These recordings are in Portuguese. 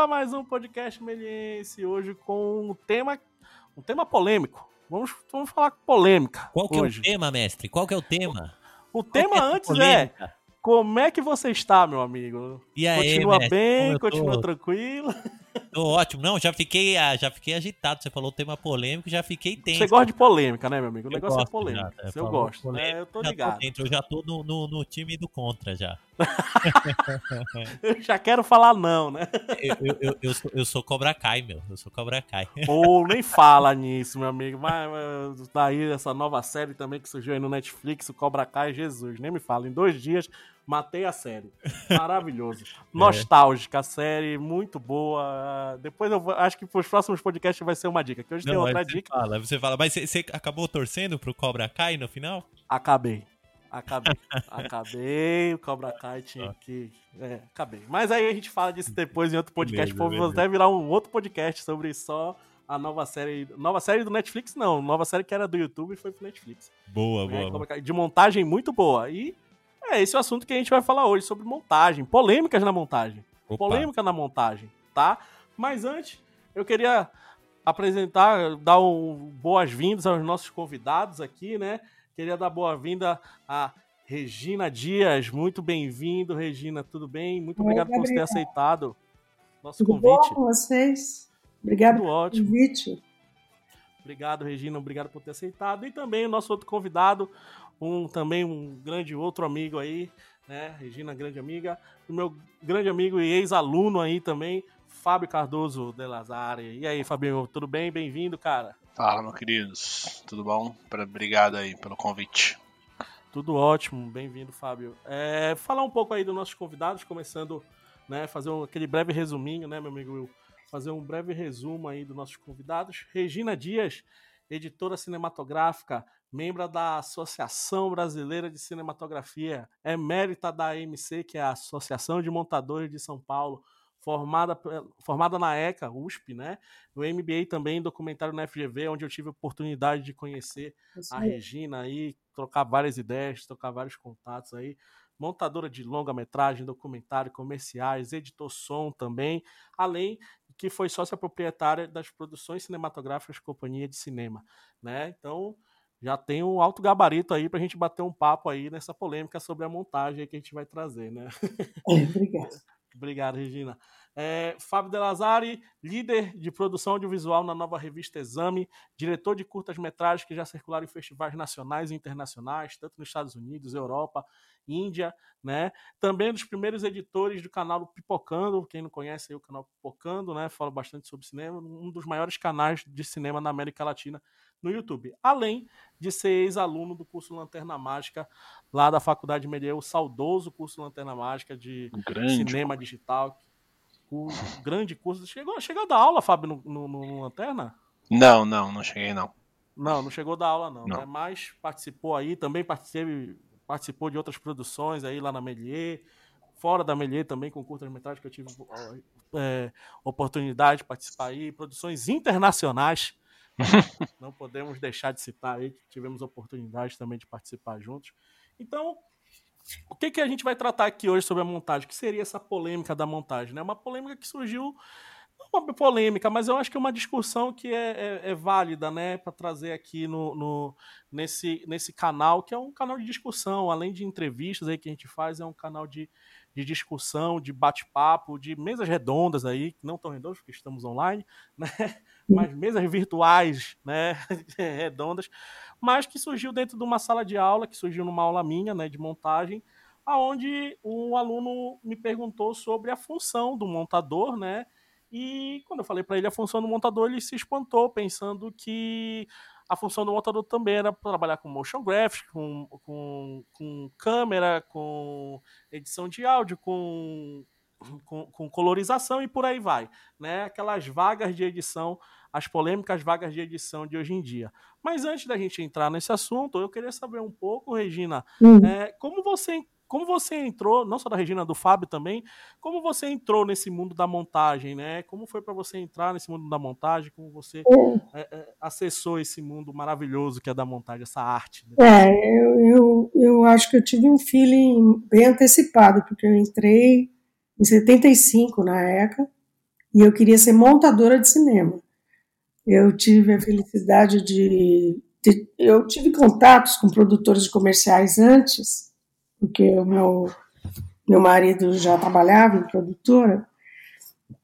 a mais um podcast meliense, hoje com um tema, um tema polêmico. Vamos, vamos falar polêmica Qual que hoje. é o tema, mestre? Qual que é o tema? O tema Qual que antes polêmica? é, como é que você está, meu amigo? E aí, continua mestre? bem, eu tô? continua tranquilo? Tô ótimo. Não, já fiquei, ah, já fiquei agitado. Você falou tema polêmico, já fiquei tenso. Você gosta de polêmica, né, meu amigo? O Eu negócio é polêmica. já, é, eu gosto, polêmica, né? Eu tô ligado. dentro, eu já tô no, no, no time do contra já. Eu já quero falar não, né? Eu, eu, eu, eu sou, eu sou Cobra Kai, meu. Eu sou Cobra Kai. Ou nem fala nisso, meu amigo. Mas, mas daí essa nova série também que surgiu aí no Netflix, o Cobra Kai, Jesus, nem me fala. Em dois dias matei a série. Maravilhoso. Nostálgica a série, muito boa. Depois eu vou, acho que pros próximos podcasts vai ser uma dica. Que hoje tem Não, outra aí você dica. Fala, você fala, mas você, você acabou torcendo pro Cobra Kai no final? Acabei. Acabei. Acabei. O Cobra Kai tinha que. É, acabei. Mas aí a gente fala disso depois em outro podcast. Beleza, beleza. até virar um outro podcast sobre só a nova série. Nova série do Netflix, não. Nova série que era do YouTube e foi pro Netflix. Boa, né? boa. De montagem muito boa. E é esse o assunto que a gente vai falar hoje, sobre montagem. Polêmicas na montagem. Opa. Polêmica na montagem, tá? Mas antes, eu queria apresentar, dar um boas-vindas aos nossos convidados aqui, né? Queria dar boa-vinda a Regina Dias. Muito bem-vindo, Regina. Tudo bem? Muito obrigado por você ter aceitado nosso Tudo bom convite. com vocês? Obrigado Tudo pelo ótimo. convite. Obrigado, Regina. Obrigado por ter aceitado. E também o nosso outro convidado, um também um grande outro amigo aí, né? Regina, grande amiga. O meu grande amigo e ex-aluno aí também, Fábio Cardoso de Lazare. E aí, Fabinho, tudo bem? Bem-vindo, cara. Fala, meus queridos. Tudo bom? Obrigado aí pelo convite. Tudo ótimo, bem-vindo, Fábio. É, falar um pouco aí dos nossos convidados, começando, né, fazer um- aquele breve resuminho, né, meu amigo Will? Fazer um breve resumo aí dos nossos convidados. Regina Dias, editora cinematográfica, membro da Associação Brasileira de Cinematografia, emérita da AMC, que é a Associação de Montadores de São Paulo, formada, formada na ECA, USP, né? O MBA também documentário na FGV, onde eu tive a oportunidade de conhecer a. Regina aí, trocar várias ideias, trocar vários contatos aí. Montadora de longa-metragem, documentário, comerciais, editor som também, além que foi sócia proprietária das produções cinematográficas Companhia de Cinema, né? Então, já tem um alto gabarito aí pra gente bater um papo aí nessa polêmica sobre a montagem que a gente vai trazer, né? É, obrigado. Obrigado, Regina. É, Fábio De Lazari, líder de produção audiovisual na nova revista Exame, diretor de curtas-metragens que já circularam em festivais nacionais e internacionais, tanto nos Estados Unidos, Europa, Índia, né? Também um dos primeiros editores do canal Pipocando, quem não conhece aí o canal Pipocando, né? Fala bastante sobre cinema, um dos maiores canais de cinema na América Latina no YouTube. Além de ser ex-aluno do curso Lanterna Mágica, lá da Faculdade Medier, o saudoso curso Lanterna Mágica de Grande. cinema digital. O grande curso. Chegou, chegou a dar aula, Fábio, no, no- no Lanterna? Não, não, não cheguei não. Não, não chegou a dar aula, não. Não. né? Mas participou aí, também participei, participou de outras produções aí lá na Melier, fora da Melier também, com curtas-metragens que eu tive é, oportunidade de participar aí, produções internacionais. não podemos deixar de citar aí, que tivemos oportunidade também de participar juntos. Então, o que, que a gente vai tratar aqui hoje sobre a montagem? O que seria essa polêmica da montagem? Né? Uma polêmica que surgiu polêmica, mas eu acho que é uma discussão que é, é- é válida, né, para trazer aqui no, no- nesse, nesse canal, que é um canal de discussão, além de entrevistas aí que a gente faz, é um canal de, de discussão, de bate-papo, de mesas redondas aí, não tão redondas porque estamos online, né, mas mesas virtuais, né, redondas, mas que surgiu dentro de uma sala de aula, que surgiu numa aula minha, né, de montagem, aonde um aluno me perguntou sobre a função do montador, né, e quando eu falei para ele a função do montador, ele se espantou, pensando que a função do montador também era trabalhar com motion graphics, com, com, com câmera, com edição de áudio, com, com, com colorização e por aí vai. Né? Aquelas vagas de edição, as polêmicas vagas de edição de hoje em dia. Mas antes da gente entrar nesse assunto, eu queria saber um pouco, Regina, Hum. é, como você como você entrou, não só da Regina, do Fábio também, como você entrou nesse mundo da montagem, né? Como foi para você entrar nesse mundo da montagem? Como você é, é, acessou esse mundo maravilhoso que é da montagem, essa arte? Né? É, eu, eu, eu acho que eu tive um feeling bem antecipado, porque eu entrei em 75 na ECA e eu queria ser montadora de cinema. Eu tive a felicidade de, de eu tive contatos com produtores de comerciais antes, porque o meu meu marido já trabalhava em produtora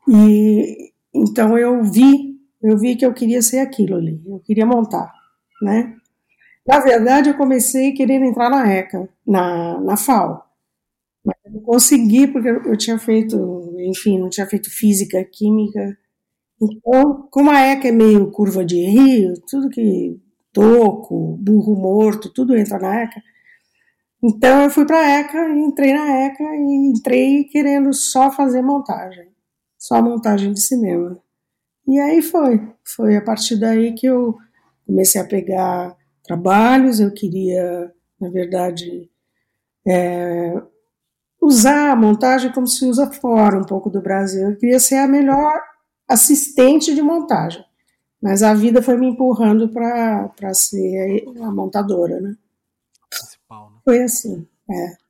e então eu vi eu vi que eu queria ser aquilo ali, eu queria montar, né? Na verdade, eu comecei querendo entrar na ECA, na, na FAO. Mas eu não consegui porque eu tinha feito, enfim, não tinha feito física, química. Então, como a ECA é meio curva de rio, tudo que toco, burro morto, tudo entra na ECA. Então eu fui para a ECA, entrei na ECA e entrei querendo só fazer montagem, só montagem de cinema. E aí foi, foi a partir daí que eu comecei a pegar trabalhos, eu queria, na verdade, é, usar a montagem como se usa fora um pouco do Brasil. Eu queria ser a melhor assistente de montagem, mas a vida foi me empurrando para ser a montadora, né? Foi assim, é.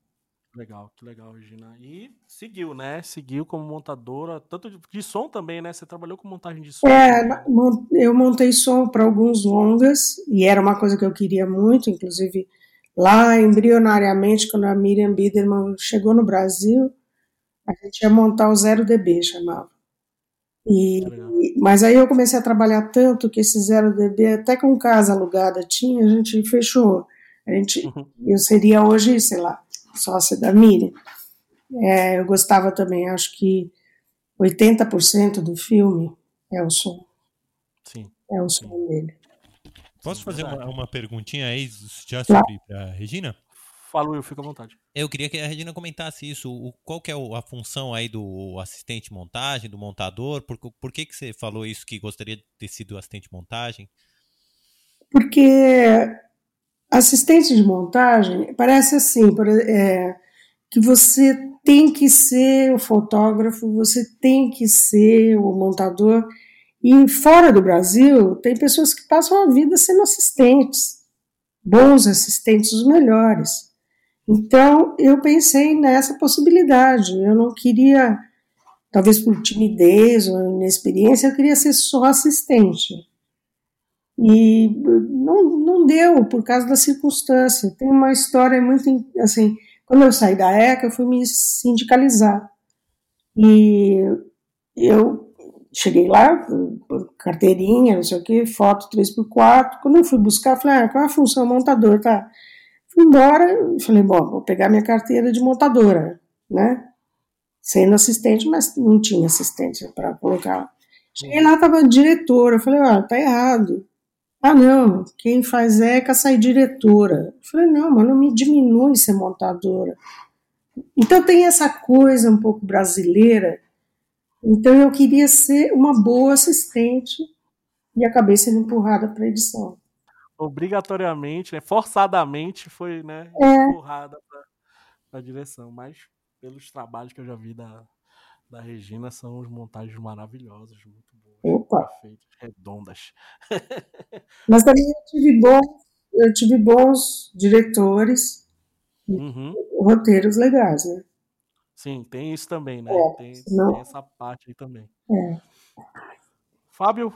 Legal, que legal, Regina. E seguiu, né? Seguiu como montadora, tanto de, de som também, né? Você trabalhou com montagem de som. É, eu montei som para alguns longas e era uma coisa que eu queria muito, inclusive Lá, embrionariamente, quando a Miriam Biderman chegou no Brasil, a gente ia montar o Zero DB, chamava. E, mas aí eu comecei a trabalhar tanto que esse Zero DB, até com casa alugada tinha, a gente fechou. A gente, uhum. Eu seria hoje, sei lá, sócia da Miriam. É, eu gostava também, acho que 80% do filme é o som. Sim. É o som Sim. dele. Posso fazer uma, uma perguntinha aí já sobre a Regina? Fala, Will, fica à vontade. Eu queria que a Regina comentasse isso. O, qual que é a função aí do assistente de montagem, do montador? Por, por que, que você falou isso, que gostaria de ter sido assistente de montagem? Porque assistente de montagem parece assim, é, que você tem que ser o fotógrafo, você tem que ser o montador e fora do Brasil, tem pessoas que passam a vida sendo assistentes, bons assistentes, os melhores. Então, eu pensei nessa possibilidade. Eu não queria, talvez por timidez ou inexperiência, eu queria ser só assistente. E não, não deu, por causa da circunstância. Tem uma história muito, assim, quando eu saí da ECA, eu fui me sindicalizar. E eu cheguei lá, carteirinha, não sei o que, foto 3x4. Quando eu fui buscar, falei, ah, qual é a função montador, tá? Fui embora, falei, bom, vou pegar minha carteira de montadora, né? Sendo assistente, mas não tinha assistente para colocar. Cheguei lá, tava diretora, falei, ah, tá errado. Ah, não, quem faz ECA sai diretora. falei, não, mas não me diminui ser montadora. Então tem essa coisa um pouco brasileira então eu queria ser uma boa assistente e acabei sendo empurrada para a edição. Obrigatoriamente, né? forçadamente foi né, é. empurrada para a direção, mas pelos trabalhos que eu já vi da, da Regina, são os montagens maravilhosas, muito Opa. perfeitas, redondas. Mas também eu tive bons, eu tive bons diretores, uhum. roteiros legais, né? Sim, tem isso também, né? É, tem, tem, essa parte aí também. É. Fábio,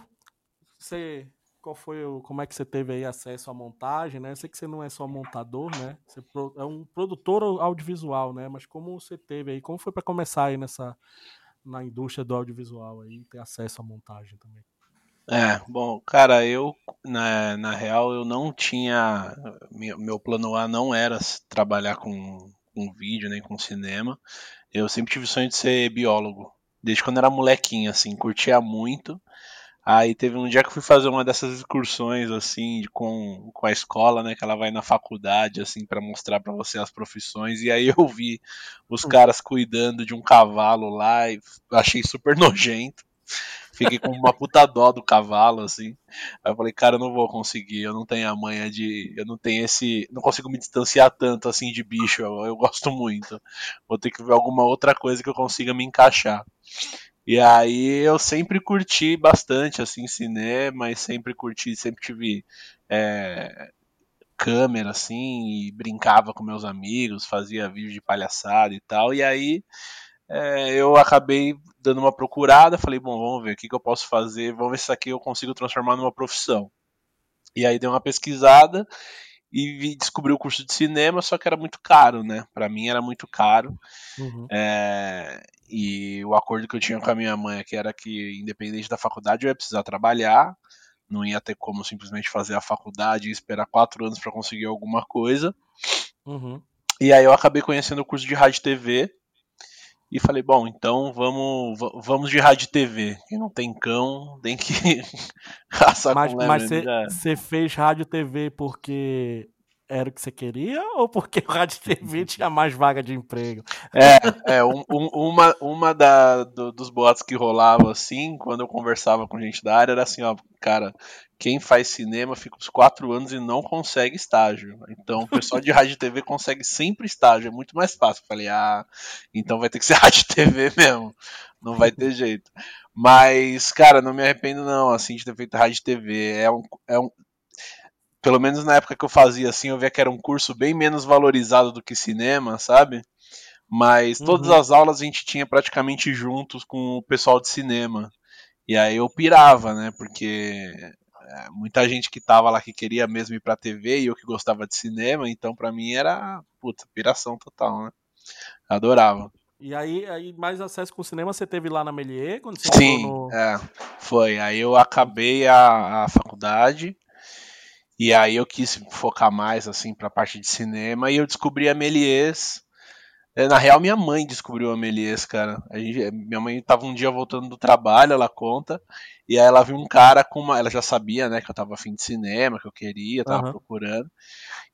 você qual foi o, como é que você teve aí acesso à montagem, né? Eu sei que você não é só montador, né? Você é um produtor audiovisual, né? Mas como você teve aí, como foi para começar aí nessa na indústria do audiovisual aí, ter acesso à montagem também? É, bom, cara, eu na, na real eu não tinha meu, meu plano A não era trabalhar com com vídeo, nem com cinema. Eu sempre tive o sonho de ser biólogo. Desde quando era molequinho, assim, curtia muito. Aí teve um dia que eu fui fazer uma dessas excursões, assim, com, com a escola, né? Que ela vai na faculdade, assim, para mostrar para você as profissões. E aí eu vi os hum. caras cuidando de um cavalo lá e achei super nojento. Fiquei com uma puta dó do cavalo, assim. Aí eu falei, cara, eu não vou conseguir, eu não tenho a manha de. Eu não tenho esse. Não consigo me distanciar tanto assim de bicho, eu, eu gosto muito. Vou ter que ver alguma outra coisa que eu consiga me encaixar. E aí eu sempre curti bastante, assim, cinema, e sempre curti, sempre tive é, câmera, assim, e brincava com meus amigos, fazia vídeo de palhaçada e tal. E aí é, eu acabei dando uma procurada, falei, bom, vamos ver o que, que eu posso fazer, vamos ver se isso aqui eu consigo transformar numa profissão. E aí dei uma pesquisada e descobri o curso de cinema, só que era muito caro, né? Para mim era muito caro. Uhum. É, e o acordo que eu tinha com a minha mãe é que era que, independente da faculdade, eu ia precisar trabalhar, não ia ter como simplesmente fazer a faculdade e esperar quatro anos para conseguir alguma coisa. Uhum. E aí eu acabei conhecendo o curso de rádio e TV, e falei, bom, então vamos, vamos de rádio e TV. Quem não tem cão tem que caçar mas, com Mas você fez rádio TV porque era o que você queria ou porque o rádio TV tinha mais vaga de emprego? É, é um, um, uma, uma da, do, dos boatos que rolava assim, quando eu conversava com gente da área, era assim, ó, cara, quem faz cinema fica uns quatro anos e não consegue estágio. Então o pessoal de rádio e TV consegue sempre estágio, é muito mais fácil. Falei, ah, então vai ter que ser rádio e TV mesmo. Não vai ter jeito. Mas, cara, não me arrependo não, assim, de ter feito rádio e TV. É um, é um, pelo menos na época que eu fazia assim, eu via que era um curso bem menos valorizado do que cinema, sabe? Mas todas uhum. as aulas a gente tinha praticamente juntos com o pessoal de cinema. E aí eu pirava, né? Porque é, muita gente que tava lá que queria mesmo ir pra TV e eu que gostava de cinema, então pra mim era, puta, piração total, né? Adorava. E aí, aí, mais acesso com o cinema você teve lá na Melier? Quando você Sim, no... é, foi. Aí eu acabei a, a faculdade e aí eu quis focar mais, assim, pra parte de cinema e eu descobri a Melies na real, minha mãe descobriu a Melies, cara. A gente, minha mãe tava um dia voltando do trabalho, ela conta, e aí ela viu um cara com uma. Ela já sabia, né, que eu tava afim de cinema, que eu queria, tava uhum. procurando.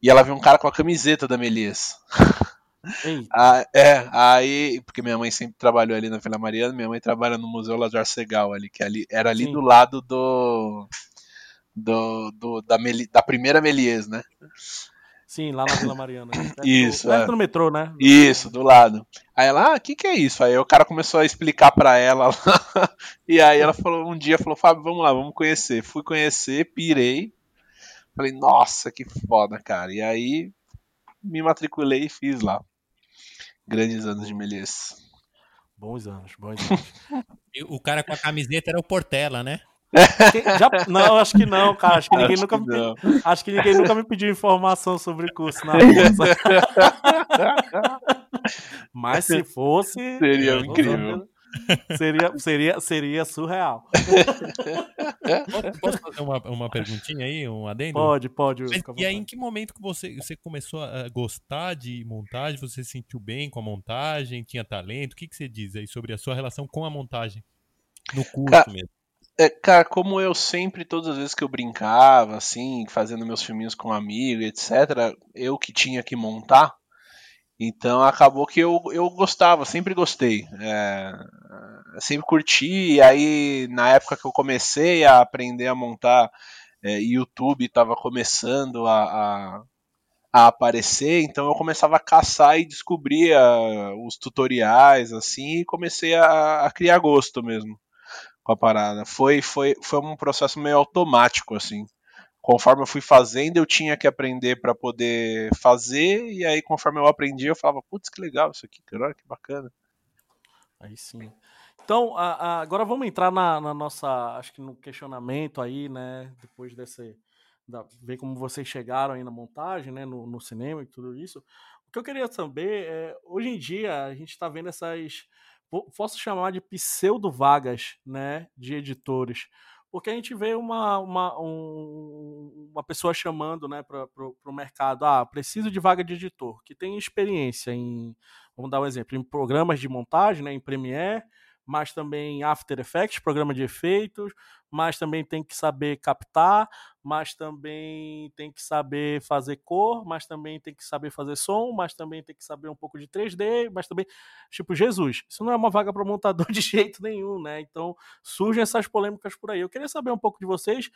E ela viu um cara com a camiseta da Melies. ah, é, aí. Porque minha mãe sempre trabalhou ali na Vila Mariana, minha mãe trabalha no Museu Lazar Segal ali, que ali, era ali Sim. do lado do. do, do da, Meli, da primeira Melies, né? Sim, lá na Vila Mariana. isso. Perto é. no metrô, né? Isso, do lado. Aí ela, ah, o que, que é isso? Aí o cara começou a explicar para ela. e aí ela falou, um dia falou, Fábio, vamos lá, vamos conhecer. Fui conhecer, pirei. Falei, nossa, que foda, cara. E aí me matriculei e fiz lá. Grandes anos de Melies. Bons anos, bons anos. o cara com a camiseta era o Portela, né? Já, não, acho que não, cara. Acho que, ninguém, acho nunca que me, acho que ninguém nunca me pediu informação sobre curso na Mas se fosse. Seria incrível. Seria, seria, seria surreal. Posso fazer uma, uma perguntinha aí, um adendo? Pode, pode. Mas, e aí, em que momento que você, você começou a gostar de montagem? Você se sentiu bem com a montagem? Tinha talento? O que, que você diz aí sobre a sua relação com a montagem? No curso mesmo. É, cara, como eu sempre, todas as vezes que eu brincava, assim, fazendo meus filminhos com um amigo, etc., eu que tinha que montar, então acabou que eu, eu gostava, sempre gostei. É, sempre curti, e aí na época que eu comecei a aprender a montar, é, YouTube estava começando a, a, a, aparecer, então eu começava a caçar e descobria os tutoriais, assim, e comecei a, a criar gosto mesmo com a parada. Foi, foi, foi um processo meio automático, assim. Conforme eu fui fazendo, eu tinha que aprender para poder fazer, e aí conforme eu aprendi, eu falava, putz, que legal isso aqui, que bacana. Aí sim. Então, a, a, agora vamos entrar na, na, nossa, acho que no questionamento aí, né, depois desse, da, ver como vocês chegaram aí na montagem, né, no, no cinema e tudo isso. O que eu queria saber é, hoje em dia, a gente está vendo essas posso chamar de pseudo-vagas né, de editores. Porque a gente vê uma, uma, um, uma pessoa chamando né, para o mercado, ah, preciso de vaga de editor, que tem experiência em, vamos dar um exemplo, em programas de montagem, né, em Premiere, mas também After Effects, programa de efeitos, mas também tem que saber captar, mas também tem que saber fazer cor, mas também tem que saber fazer som, mas também tem que saber um pouco de 3D, mas também, tipo, Jesus, isso não é uma vaga para montador de jeito nenhum, né? Então surgem essas polêmicas por aí. Eu queria saber um pouco de vocês.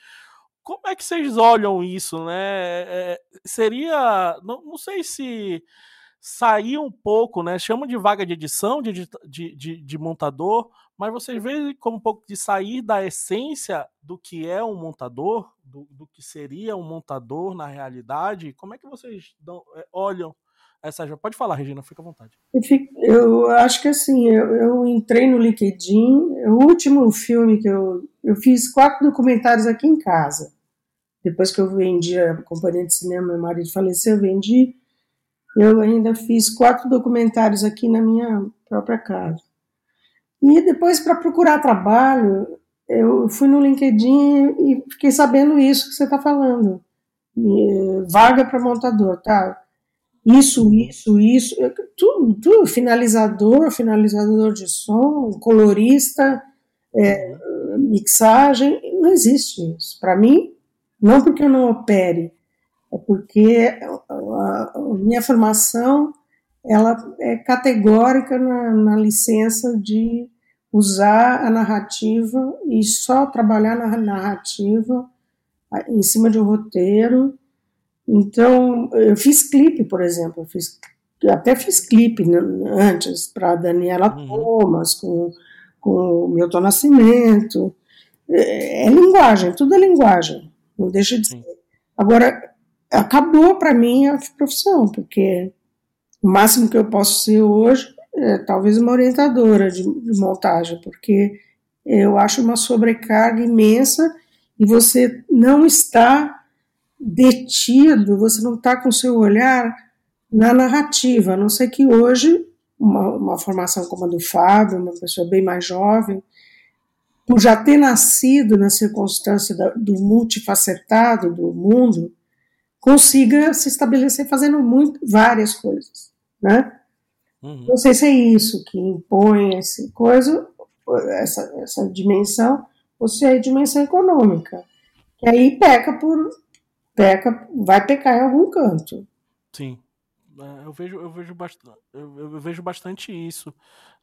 Como é que vocês olham isso, né? É, seria. Não, não sei se sair um pouco, né? Chamam de vaga de edição, de, de, de, de, montador, mas vocês veem como um pouco de sair da essência do que é um montador, do, do que seria um montador na realidade. Como é que vocês dão, é, olham essa. Pode falar, Regina, fica à vontade. Eu acho que assim, eu, eu, entrei no LinkedIn, o último filme que eu. Eu fiz quatro documentários aqui em casa. Depois que eu vendi a companhia de cinema, meu marido faleceu, eu vendi eu ainda fiz quatro documentários aqui na minha própria casa. E depois, para procurar trabalho, eu fui no LinkedIn e fiquei sabendo isso que você está falando. Vaga para montador, tá? Isso, isso, isso, tudo, tudo, finalizador, finalizador de som, colorista, é, mixagem, não existe isso. Para mim, não porque eu não opere, é porque a, minha formação ela é categórica na, na, licença de usar a narrativa e só trabalhar na narrativa em cima de um roteiro. Então, eu fiz clipe, por exemplo, eu fiz, eu até fiz clipe antes para Daniela uhum. Thomas, com, com Milton Nascimento. É, é linguagem, tudo é linguagem, não deixa de ser. Agora, acabou para mim a profissão, porque o máximo que eu posso ser hoje é talvez uma orientadora de, de montagem, porque eu acho uma sobrecarga imensa e você não está detido, você não está com seu olhar na narrativa, a não ser que hoje, uma, uma formação como a do Fábio, uma pessoa bem mais jovem, por já ter nascido na circunstância da, do multifacetado do mundo, consiga se estabelecer fazendo muito, várias coisas, né? Uhum. Não sei se é isso que impõe essa coisa, essa, essa dimensão, ou se é a dimensão econômica, que aí peca por peca, vai pecar em algum canto. Sim, é, eu vejo, eu vejo eu, eu vejo bastante isso,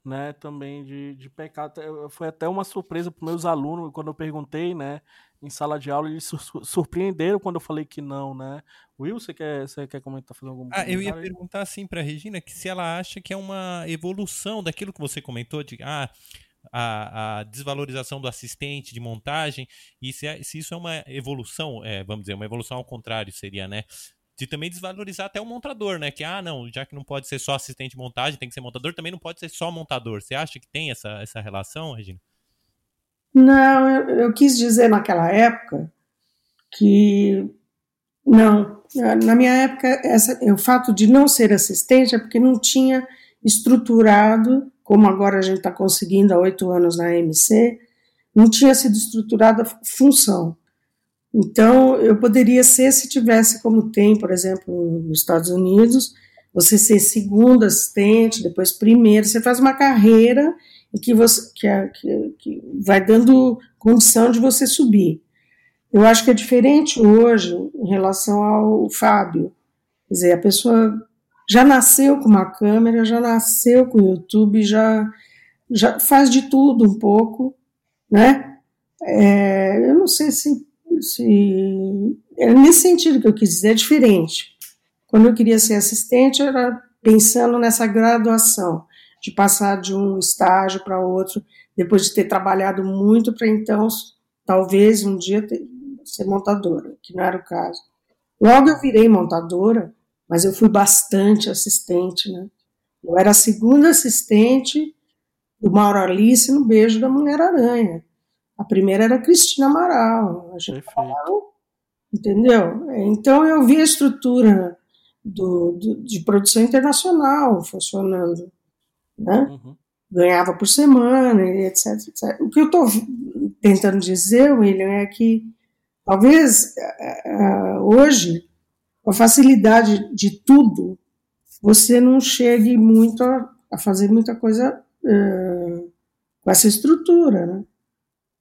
né? Também de, de pecar. Foi até uma surpresa para meus alunos quando eu perguntei, né? em sala de aula, eles surpreenderam quando eu falei que não, né? Will, você quer, você quer comentar, fazer algum Ah, eu ia aí? perguntar assim pra Regina que se ela acha que é uma evolução daquilo que você comentou, de ah, a, a desvalorização do assistente de montagem, e se, é, se isso é uma evolução, é, vamos dizer, uma evolução ao contrário seria, né? De também desvalorizar até o montador, né? Que, ah, não, já que não pode ser só assistente de montagem, tem que ser montador, também não pode ser só montador. Você acha que tem essa, essa relação, Regina? Não, eu, eu quis dizer naquela época que não. Na minha época, essa, o fato de não ser assistente é porque não tinha estruturado, como agora a gente está conseguindo há oito anos na AMC, não tinha sido estruturada a função. Então, eu poderia ser se tivesse, como tem, por exemplo, nos Estados Unidos, você ser segundo assistente, depois primeiro, você faz uma carreira que, você, que, é, que, que vai dando condição de você subir. Eu acho que é diferente hoje em relação ao Fábio. Quer dizer, a pessoa já nasceu com uma câmera, já nasceu com o YouTube, já, já faz de tudo um pouco, né? É, eu não sei se, se. É nesse sentido que eu quis dizer, é diferente. Quando eu queria ser assistente, era pensando nessa graduação de passar de um estágio para outro, depois de ter trabalhado muito para então, talvez um dia ter, ser montadora, que não era o caso. Logo eu virei montadora, mas eu fui bastante assistente, né? Eu era a segunda assistente do Mauro Alice no Beijo da Mulher-Aranha. A primeira era Cristina Amaral. A gente falava, entendeu? Então eu vi a estrutura do, do, de produção internacional funcionando né? Uhum. Ganhava por semana, etc, etc. O que eu estou tentando dizer, William, é que talvez uh, hoje, com a facilidade de tudo, você não chegue muito a, a fazer muita coisa uh, com essa estrutura, né?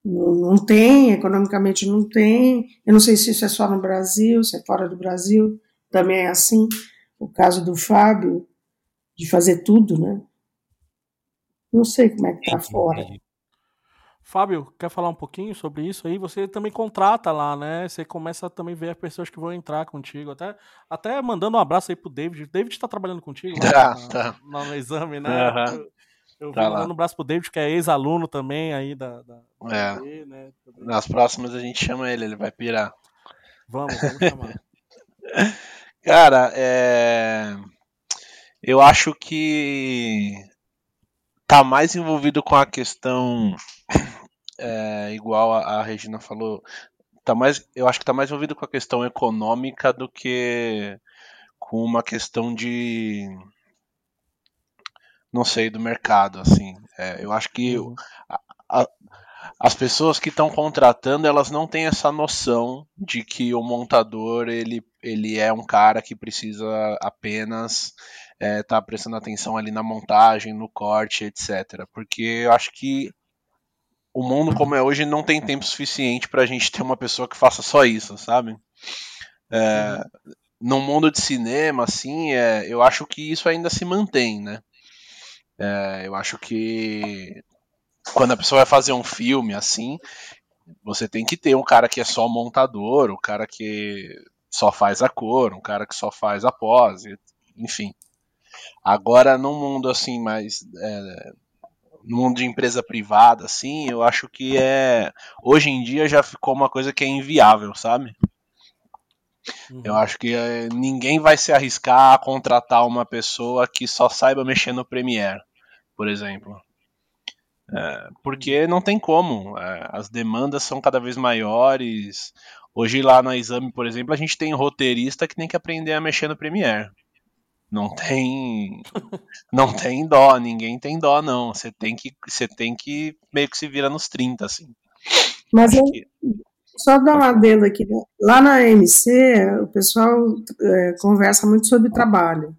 Não, tem, economicamente não tem. Eu não sei se isso é só no Brasil, se é fora do Brasil, também é assim. O caso do Fábio, de fazer tudo, né? Não sei como é que tá fora. Fábio, quer falar um pouquinho sobre isso aí? Você também contrata lá, né? Você começa a também ver as pessoas que vão entrar contigo. Até, até mandando um abraço aí pro David. O David está trabalhando contigo lá Tá, tá. na- no exame, né? Aham. Eu, Tá vi lá. um abraço pro David, que é ex-aluno também aí da, da, da É. UB, né? Nas próximas a gente chama ele, ele vai pirar. Vamos, vamos chamar. Cara, é... eu acho que tá mais envolvido com a questão, é, igual a, a Regina falou, tá mais, eu acho que tá mais envolvido com a questão econômica do que com uma questão de, não sei, do mercado, assim. É, eu acho que Uhum. as pessoas que estão contratando, elas não têm essa noção de que o montador ele, ele é um cara que precisa apenas estar prestando atenção ali na montagem, no corte, etc. Porque eu acho que o mundo como é hoje não tem tempo suficiente para a gente ter uma pessoa que faça só isso, sabe? É, no mundo de cinema, assim, é, eu acho que isso ainda se mantém, né? É, eu acho que quando a pessoa vai fazer um filme assim, você tem que ter um cara que é só montador, o cara que só faz a cor, um cara que só faz a pose, enfim. Agora, num mundo assim mais. É, no mundo de empresa privada, assim, eu acho que é. Hoje em dia já ficou uma coisa que é inviável, sabe? Uhum. Eu acho que é, ninguém vai se arriscar a contratar uma pessoa que só saiba mexer no Premiere, por exemplo. É, porque não tem como. é, as demandas são cada vez maiores. Hoje lá na Exame, por exemplo, a gente tem roteirista que tem que aprender a mexer no Premiere. Não tem, não tem dó, ninguém tem dó não. Você tem que, você tem que meio que se vira nos 30 assim. Mas eu, que- só dar um adendo aqui. né? Lá na MC, o pessoal é, conversa muito sobre trabalho.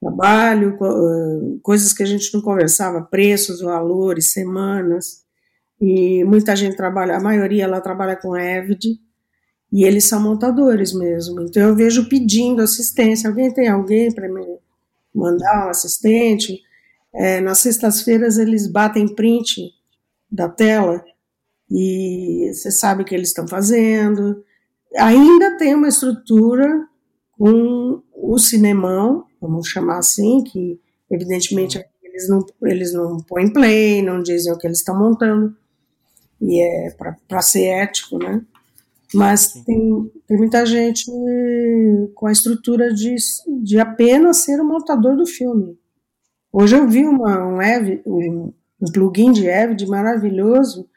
Trabalho, co- coisas que a gente não conversava, preços, valores, semanas. E muita gente trabalha, a maioria lá trabalha com Evid, e eles são montadores mesmo. Então eu vejo pedindo assistência. Alguém tem alguém para me mandar um assistente? É, nas sextas-feiras eles batem print da tela e você sabe o que eles estão fazendo. Ainda tem uma estrutura com o cinemão, vamos chamar assim, que evidentemente eles não, eles não põem play, não dizem o que eles estão montando, e é para ser ético, né? Mas tem, tem muita gente com a estrutura de, de apenas ser o montador do filme. Hoje eu vi uma, um, Ev, um, um plugin de Evid maravilhoso,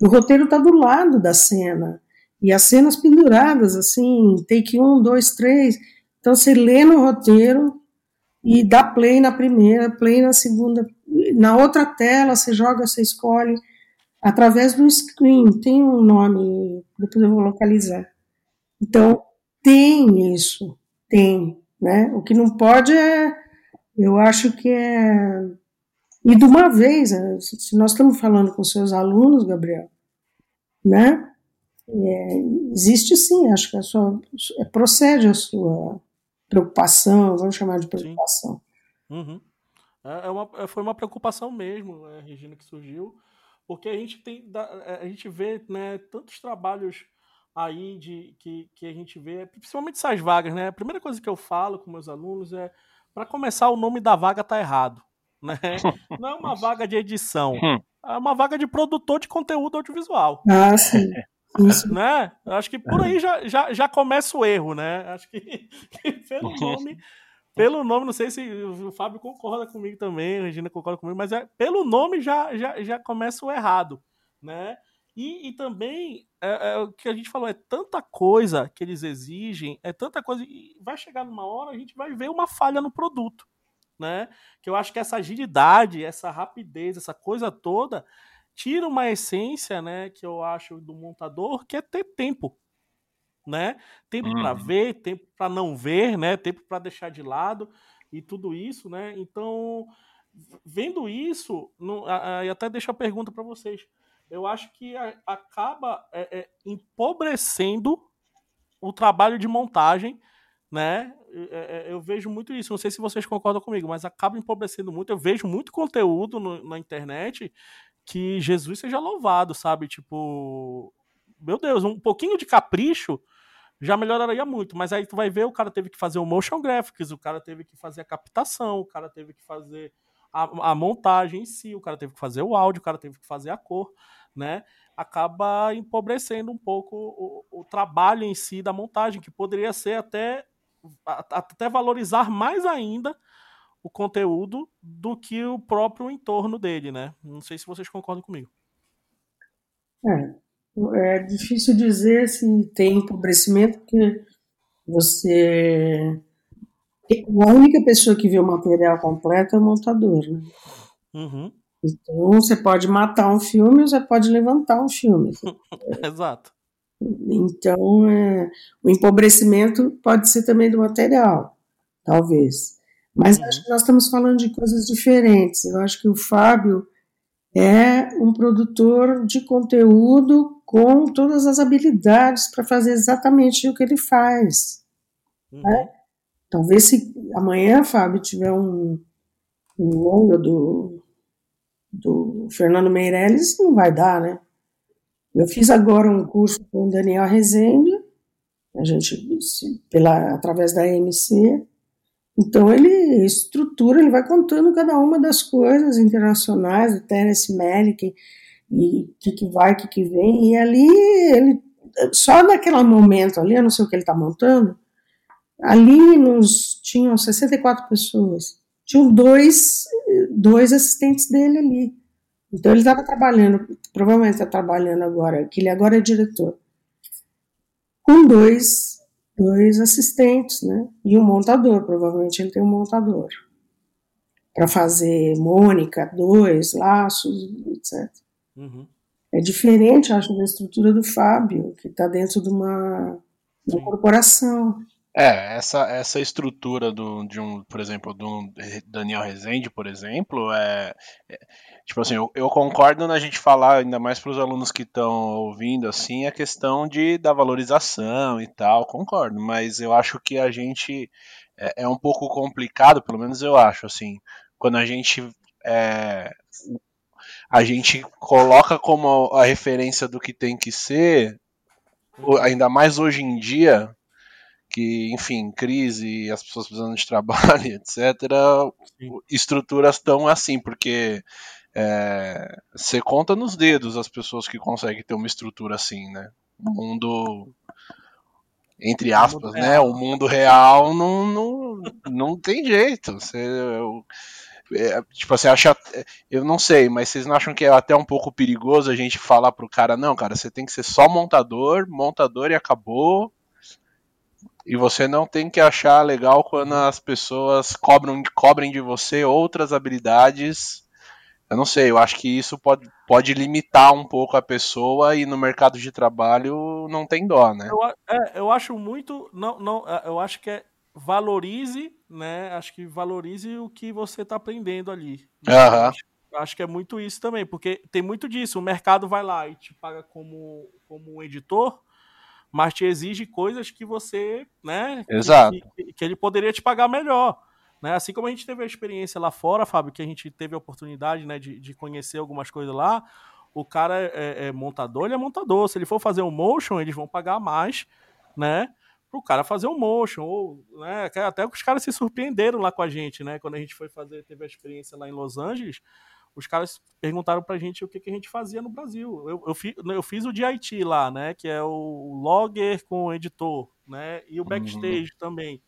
o roteiro está do lado da cena. E as cenas penduradas, assim, take um, dois, três. Então você lê no roteiro e dá play na primeira, play na segunda. Na outra tela você joga, você escolhe através do screen. Tem um nome, depois eu vou localizar. Então tem isso, tem. Né? O que não pode é, eu acho que é. E de uma vez, se nós estamos falando com seus alunos, Gabriel, né? É, existe sim, acho que a sua, procede a sua preocupação, vamos chamar de preocupação. Uhum. É, é uma, foi uma preocupação mesmo, é, Regina, que surgiu, porque a gente tem, a gente vê, né, tantos trabalhos aí de que, que a gente vê, principalmente essas vagas, né? A primeira coisa que eu falo com meus alunos é, para começar, o nome da vaga tá errado, né? Não é uma vaga de edição, é uma vaga de produtor de conteúdo audiovisual. Ah, sim. Isso. Né? Acho que por aí já, já, já começa o erro, né? Acho que, que pelo nome, pelo nome, não sei se o Fábio concorda comigo também, a Regina concorda comigo, mas é, pelo nome já, já, já começa o errado, né? E, e também é, é, o que a gente falou, é tanta coisa que eles exigem, é tanta coisa, e vai chegar numa hora a gente vai ver uma falha no produto, né? Que eu acho que essa agilidade, essa rapidez, essa coisa toda tira uma essência, né, que eu acho do montador, que é ter tempo, né? Tempo uhum. para ver, tempo para não ver, né? Tempo para deixar de lado e tudo isso, né? Então, vendo isso, e até deixo a pergunta para vocês. Eu acho que acaba é, é, empobrecendo o trabalho de montagem, né? É, é, eu vejo muito isso. Não sei se vocês concordam comigo, mas acaba empobrecendo muito. Eu vejo muito conteúdo no, na internet que Jesus seja louvado, sabe? Tipo, meu Deus, um pouquinho de capricho já melhoraria muito. Mas aí tu vai ver, o cara teve que fazer o motion graphics, o cara teve que fazer a captação, o cara teve que fazer a, a montagem em si, o cara teve que fazer o áudio, o cara teve que fazer a cor, né? Acaba empobrecendo um pouco o, o trabalho em si da montagem, que poderia ser até, até valorizar mais ainda o conteúdo do que o próprio entorno dele, né? Não sei se vocês concordam comigo. É, é difícil dizer se tem empobrecimento, porque você. A única pessoa que vê o material completo é o montador, né? Uhum. Então você pode matar um filme, você pode levantar um filme. Exato. Então é, o empobrecimento pode ser também do material, talvez. Mas uhum. acho que nós estamos falando de coisas diferentes. Eu acho que o Fábio é um produtor de conteúdo com todas as habilidades para fazer exatamente o que ele faz. Uhum. Né? Talvez se amanhã, Fábio, tiver um, um longa do, do Fernando Meirelles, não vai dar, né? Eu fiz agora um curso com o Daniel Rezende, a gente, pela, através da MC, então ele estrutura, ele vai contando cada uma das coisas internacionais, do Terence Malick, e o que, que vai, o que, que vem, e ali ele, só naquele momento ali, eu não sei o que ele está montando, ali nos, tinham 64 pessoas, tinham dois, dois assistentes dele ali, então ele estava trabalhando, provavelmente está trabalhando agora, que ele agora é diretor, com dois dois assistentes, né? E um montador, provavelmente ele tem um montador. Para fazer Mônica, dois, laços, etc. Uhum. É diferente, acho, da estrutura do Fábio, que está dentro de uma, uma corporação. É, essa, essa estrutura do, de um, por exemplo, do Daniel Rezende, por exemplo, é, é Tipo assim, eu, eu concordo na gente falar, ainda mais para os alunos que estão ouvindo, assim, a questão de, da valorização e tal, concordo, mas eu acho que a gente é, é um pouco complicado, pelo menos eu acho, assim, quando a gente é, a gente coloca como a referência do que tem que ser, ainda mais hoje em dia, que, enfim, crise, as pessoas precisando de trabalho, etc., Sim. estruturas estão assim, porque é, você conta nos dedos as pessoas que conseguem ter uma estrutura assim, né? O mundo entre aspas, né? O mundo real não, não, não tem jeito. Você, eu, é, tipo, você acha. Eu não sei, mas vocês não acham que é até um pouco perigoso a gente falar pro cara, não, cara, você tem que ser só montador, montador e acabou. E você não tem que achar legal quando as pessoas cobram, cobrem de você outras habilidades eu não sei, eu acho que isso pode, pode limitar um pouco a pessoa e no mercado de trabalho não tem dó, né? Eu, é, eu acho muito. Não, não, é, eu acho que é valorize, né? Acho que valorize o que você está aprendendo ali. Uhum. Acho, acho, que é muito isso também, porque tem muito disso. O mercado vai lá e te paga como, como um editor, mas te exige coisas que você, né? Exato. Que, que ele poderia te pagar melhor. Né? Assim como a gente teve a experiência lá fora, Fábio, que a gente teve a oportunidade né, de, de conhecer algumas coisas lá, o cara é, é, é montador, ele é montador. Se ele for fazer um motion, eles vão pagar mais, né? Pro cara fazer um motion. Ou, né, até os caras se surpreenderam lá com a gente, né? Quando a gente foi fazer, teve a experiência lá em Los Angeles, os caras perguntaram pra gente o que, que a gente fazia no Brasil. Eu, eu, fi, eu fiz o DIT lá, né? Que é o logger com o editor, né? E o backstage uhum. também.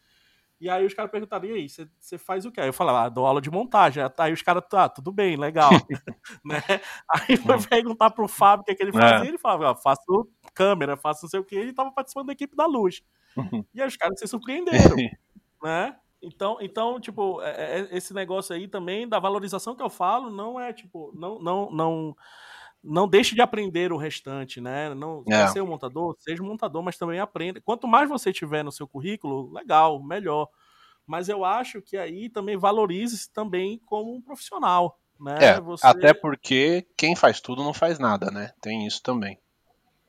E aí os caras perguntaram, e aí, você faz o quê? Aí eu falava, ah, dou aula de montagem. Aí os caras, tá, tudo bem, legal. né? Aí foi hum. perguntar pro Fábio o que, é que ele fazia, é. ele falava, faço câmera, faço não sei o que, ele tava participando da equipe da luz. Uhum. E aí os caras se surpreenderam, né? Então, então, tipo, é, é, esse negócio aí também da valorização que eu falo não é, tipo, não, não, não não deixe de aprender o restante, né? Não é. ser um montador, seja um montador, mas também aprenda. Quanto mais você tiver no seu currículo, legal, melhor. mas eu acho que aí também valorize-se também como um profissional. Né? É, Você... até porque quem faz tudo não faz nada, né? Tem isso também.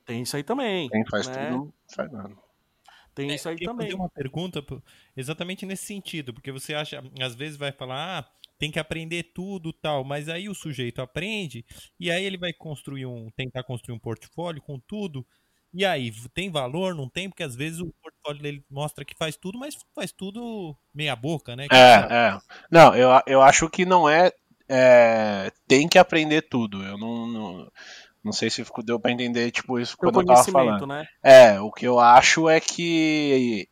Tem isso aí também. Quem faz né? tudo não faz nada. Tem é, isso aí também. fazer uma pergunta exatamente nesse sentido, porque você acha, às vezes vai falar, ah, tem que aprender tudo tal, mas aí o sujeito aprende e aí ele vai construir um, tentar construir um portfólio com tudo. E aí, tem valor? Não tem? Porque às vezes o portfólio dele mostra que faz tudo, mas faz tudo meia boca, né? É, é. Não, eu, eu acho que não é, é, Tem que aprender tudo. Eu não, não não sei se deu para entender tipo isso quando eu tava falando. Né? É, o que eu acho é que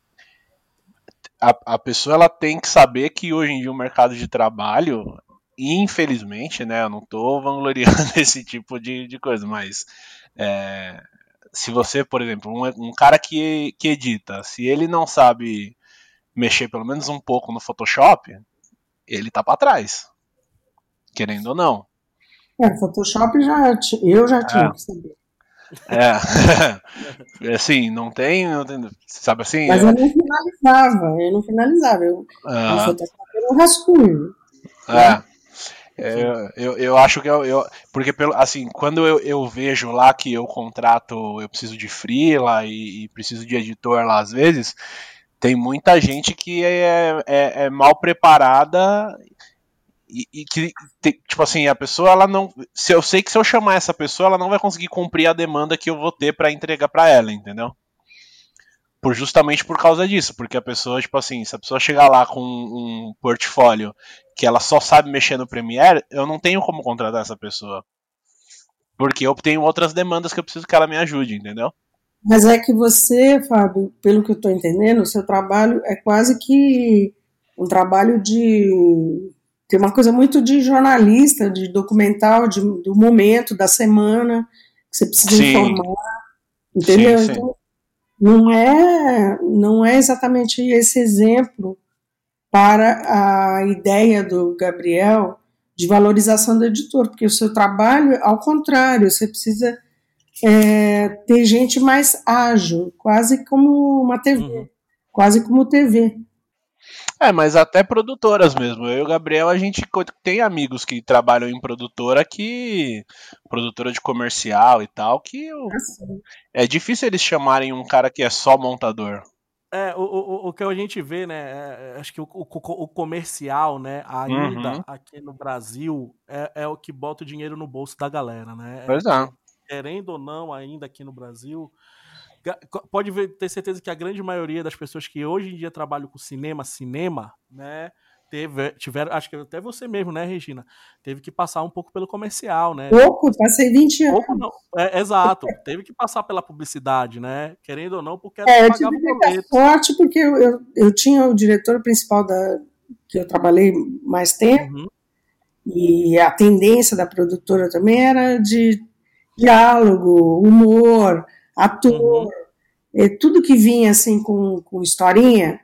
a, a pessoa ela tem que saber que hoje em dia o mercado de trabalho, infelizmente, né, eu não tô vangloriando esse tipo de, de coisa, mas é, se você, por exemplo, um, um cara que, que edita, se ele não sabe mexer pelo menos um pouco no Photoshop, ele tá para trás. Querendo ou não. É, Photoshop já eu já tinha é. que saber. É, assim, não tem, não tem, sabe assim? Mas é... eu não finalizava, eu não finalizava, eu, ah. no Photoshop era um rascunho. É. Né? Eu, eu, eu, acho que eu, eu, porque pelo assim quando eu, eu vejo lá que eu contrato eu preciso de freela e, e preciso de editor lá às vezes tem muita gente que é, é, é mal preparada e, que, tipo assim, a pessoa, ela não. Se eu sei que se eu chamar essa pessoa, ela não vai conseguir cumprir a demanda que eu vou ter para entregar para ela, entendeu? Por justamente por causa disso, porque a pessoa, tipo assim, se a pessoa chegar lá com um portfólio que ela só sabe mexer no Premiere, eu não tenho como contratar essa pessoa. Porque eu tenho outras demandas que eu preciso que ela me ajude, entendeu? Mas é que você, Fábio, pelo que eu estou entendendo, o seu trabalho é quase que um trabalho de tem uma coisa muito de jornalista, de documental, de, do momento, da semana, que você precisa sim. informar, entendeu? Sim, sim. Então, não é, não é exatamente esse exemplo para a ideia do Gabriel de valorização do editor, porque o seu trabalho, ao contrário, você precisa é, ter gente mais ágil, quase como uma TV, uhum. quase como TV. É, mas até produtoras mesmo. Eu e o Gabriel, a gente tem amigos que trabalham em produtora que. produtora de comercial e tal, que eu, é difícil eles chamarem um cara que é só montador. É, o, o, o que a gente vê, né? É, é acho que o, o, o, comercial, né, ainda uhum. aqui no Brasil, é, é o que bota o dinheiro no bolso da galera, né? Pois é. Querendo ou não, ainda aqui no Brasil, pode ter certeza que a grande maioria das pessoas que hoje em dia trabalham com cinema, cinema, né? Teve, tiveram, acho que até você mesmo, né, Regina? Teve que passar um pouco pelo comercial, né? Pouco, passei 20 anos. Pouco não. É, exato, teve que passar pela publicidade, né? Querendo ou não, porque é, eu tive muita sorte porque eu, eu, eu, tinha o diretor principal da que eu trabalhei mais tempo uhum. e a tendência da produtora também era de diálogo, humor, ator, uhum. tudo que vinha assim com, com historinha,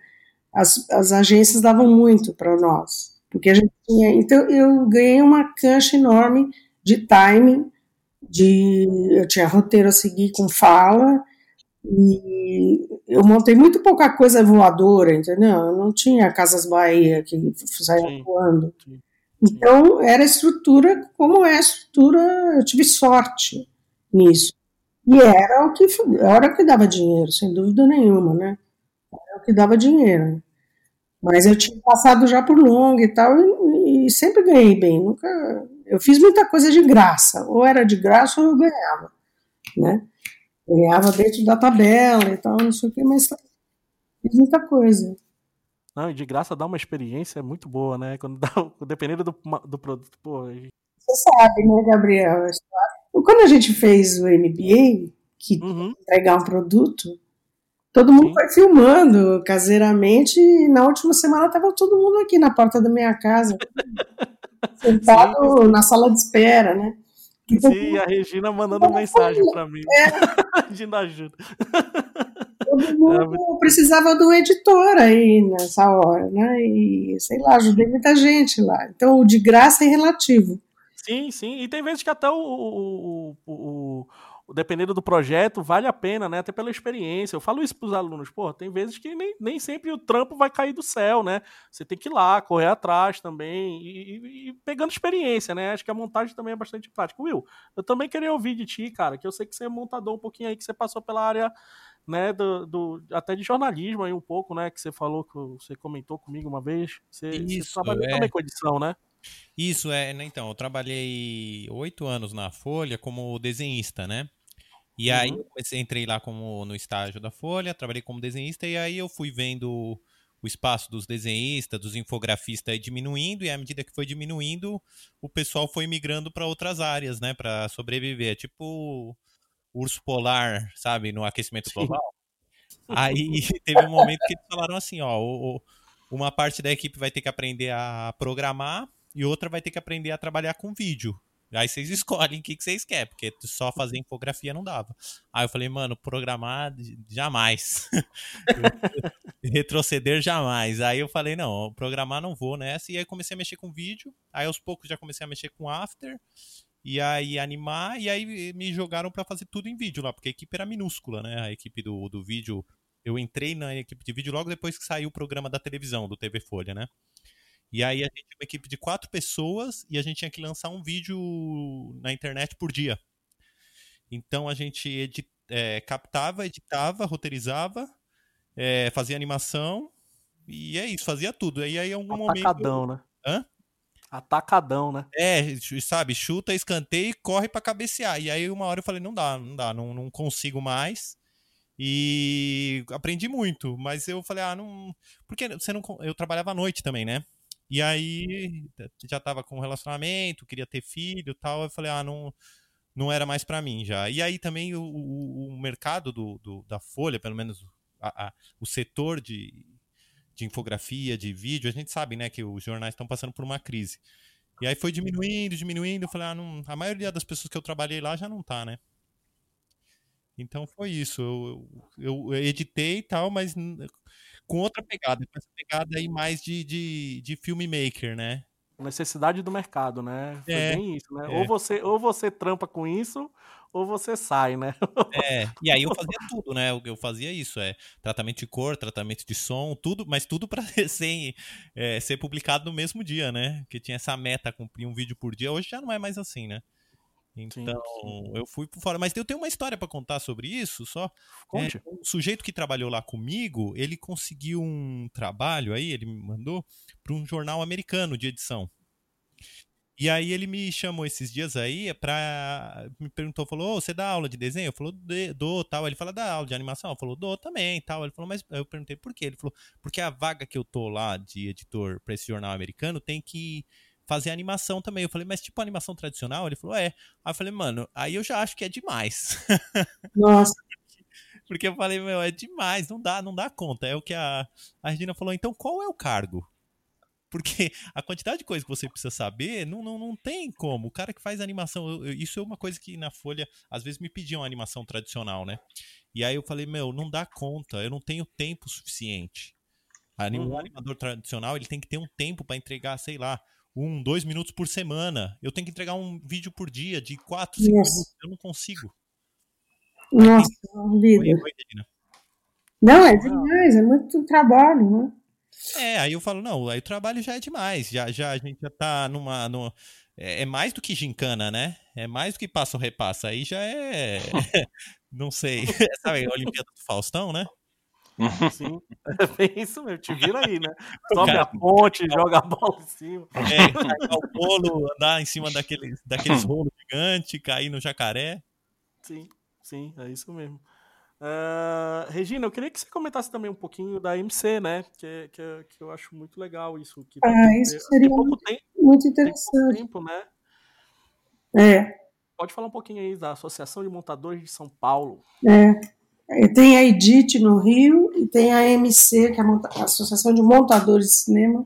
as, as agências davam muito para nós, porque a gente tinha. Então eu ganhei uma cancha enorme de timing, de eu tinha roteiro a seguir com fala e eu montei muito pouca coisa voadora, entendeu? Eu não tinha Casas Bahia que saia voando. Então era estrutura como é a estrutura, eu tive sorte nisso. E era o que era o que dava dinheiro, sem dúvida nenhuma, né? Era o que dava dinheiro. Mas eu tinha passado já por longa e tal, e, e, sempre ganhei bem. Nunca, eu fiz muita coisa de graça, ou era de graça ou eu ganhava, né? Ganhava dentro da tabela e tal, não sei o que, mas fiz muita coisa. Não, e de graça dá uma experiência muito boa, né? Quando dá, dependendo do, do produto, pô. Você sabe, né, Gabriel? Quando a gente fez o MBA, que uhum. entregar um produto, todo mundo Sim. foi filmando caseiramente e na última semana estava todo mundo aqui na porta da minha casa, sentado Sim. na sala de espera, né? Então, Sim, a Regina mandando mensagem para mim. É. Pedindo ajuda. Todo mundo é. precisava do editor aí nessa hora, né? E sei lá, ajudei muita gente lá. Então, o de graça é relativo. Sim, sim. E tem vezes que até o, o, o, dependendo do projeto, vale a pena, né? Até pela experiência. Eu falo isso para os alunos, pô, tem vezes que nem, nem sempre o trampo vai cair do céu, né? Você tem que ir lá, correr atrás também e, e, e pegando experiência, né? Acho que a montagem também é bastante prática. Will, eu também queria ouvir de ti, cara, que eu sei que você é montador um pouquinho aí, que você passou pela área né, do, do, até de jornalismo aí um pouco, né, que você falou, que você comentou comigo uma vez, você, Isso, você trabalhou é. também com edição, né? Isso, é, né, então, eu trabalhei oito anos na Folha como desenhista, né? E uhum. aí eu comecei, entrei lá como no estágio da Folha, trabalhei como desenhista e aí eu fui vendo o espaço dos desenhistas, dos infografistas diminuindo e à medida que foi diminuindo, o pessoal foi migrando para outras áreas, né, para sobreviver, tipo urso polar, sabe, no aquecimento global. Aí teve um momento que eles falaram assim, ó, o, uma parte da equipe vai ter que aprender a programar e outra vai ter que aprender a trabalhar com vídeo. Aí vocês escolhem o que, vocês querem, porque só fazer infografia não dava. Aí eu falei, mano, programar jamais. Retroceder jamais. Aí eu falei, não, programar não vou nessa. E aí comecei a mexer com vídeo. Aí aos poucos já comecei a mexer com After. E aí animar. E aí me jogaram para fazer tudo em vídeo lá, porque a equipe era minúscula, né? A equipe do, do vídeo. Eu entrei na equipe de vídeo logo depois que saiu o programa da televisão, do TV Folha, né? E aí a gente tinha uma equipe de quatro pessoas e a gente tinha que lançar um vídeo na internet por dia. Então a gente edit, é, captava, editava, roteirizava, é, fazia animação e é isso, fazia tudo. E aí em algum Atacadão, momento. né? Hã? Atacadão, né? É, sabe, chuta, escanteio e corre para cabecear. E aí uma hora eu falei, não dá, não dá, não, não consigo mais. E aprendi muito, mas eu falei, ah, não. Porque você não. Eu trabalhava à noite também, né? E aí já tava com relacionamento, queria ter filho tal. Eu falei, ah, não, não era mais para mim já. E aí também o, o, o mercado do, do, da Folha, pelo menos a, a, o setor de, de infografia, de vídeo, a gente sabe, né, que os jornais estão passando por uma crise. E aí foi diminuindo, diminuindo. Eu falei, ah, não, a maioria das pessoas que eu trabalhei lá já não tá, né? Então foi isso. Eu, eu, eu editei e tal, mas com outra pegada, com essa pegada aí mais de, de, de filmmaker, né? Necessidade do mercado, né? Foi é, bem isso, né? É. Ou, você, ou você trampa com isso, ou você sai, né? É, e aí eu fazia tudo, né? Eu fazia isso, é tratamento de cor, tratamento de som, tudo, mas tudo para ser, é, ser publicado no mesmo dia, né? Que tinha essa meta, cumprir um vídeo por dia. Hoje já não é mais assim, né? Então, sim, sim. eu fui por fora. Mas eu tenho uma história para contar sobre isso, só. Conte. É, o sujeito que trabalhou lá comigo, ele conseguiu um trabalho aí, ele me mandou para um jornal americano de edição. E aí ele me chamou esses dias aí para me perguntou, falou: oh, "Você dá aula de desenho?" Eu falou: "Dou, tal". Ele falou: "Dá aula de animação?" Eu falou: "Dou também", tal. Ele falou: "Mas eu perguntei por quê?" Ele falou: "Porque a vaga que eu tô lá de editor para esse jornal americano tem que fazer animação também. Eu falei, mas tipo animação tradicional? Ele falou, é. Aí eu falei, mano, aí eu já acho que é demais. Nossa. Porque eu falei, meu, é demais, não dá, não dá conta. É o que a, a Regina falou, então qual é o cargo? Porque a quantidade de coisa que você precisa saber, não, não, não tem como. O cara que faz animação, eu, eu, isso é uma coisa que na Folha, às vezes me pediam animação tradicional, né? E aí eu falei, meu, não dá conta, eu não tenho tempo suficiente. Um uhum. animador tradicional, ele tem que ter um tempo para entregar, sei lá, um, dois minutos por semana. Eu tenho que entregar um vídeo por dia de quatro, cinco Nossa. minutos. Eu não consigo. Nossa, vida. Não, é demais, é muito trabalho, né? É, aí eu falo, não, aí o trabalho já é demais. Já, já a gente já tá numa. numa é, é mais do que gincana, né? É mais do que passa ou repassa. Aí já é. não sei. Sabe a Olimpíada do Faustão, né? Sim, é isso mesmo, te vira aí, né? Sobe Cara, a ponte, joga a bola em cima. É, cair o bolo, andar em cima daqueles, daqueles rolos gigantes, cair no jacaré. Sim, sim, é isso mesmo. Uh, Regina, eu queria que você comentasse também um pouquinho da MC, né? Que, que, que eu acho muito legal isso. Que ah, isso seria muito, tempo, muito interessante. Tempo, né? É. Pode falar um pouquinho aí da Associação de Montadores de São Paulo. É. Tem a EDIT no Rio e tem a MC, que é a Associação de Montadores de Cinema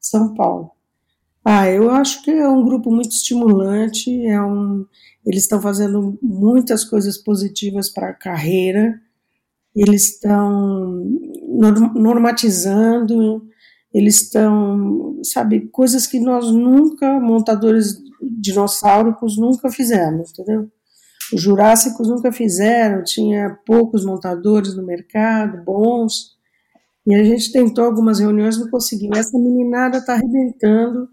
São Paulo. Ah, eu acho que é um grupo muito estimulante, é um, eles estão fazendo muitas coisas positivas para a carreira, eles estão normatizando, eles estão, sabe, coisas que nós nunca, montadores dinossáuricos, nunca fizemos, entendeu? Os Jurássicos nunca fizeram, tinha poucos montadores no mercado, bons. E a gente tentou algumas reuniões, não conseguiu. Essa meninada está arrebentando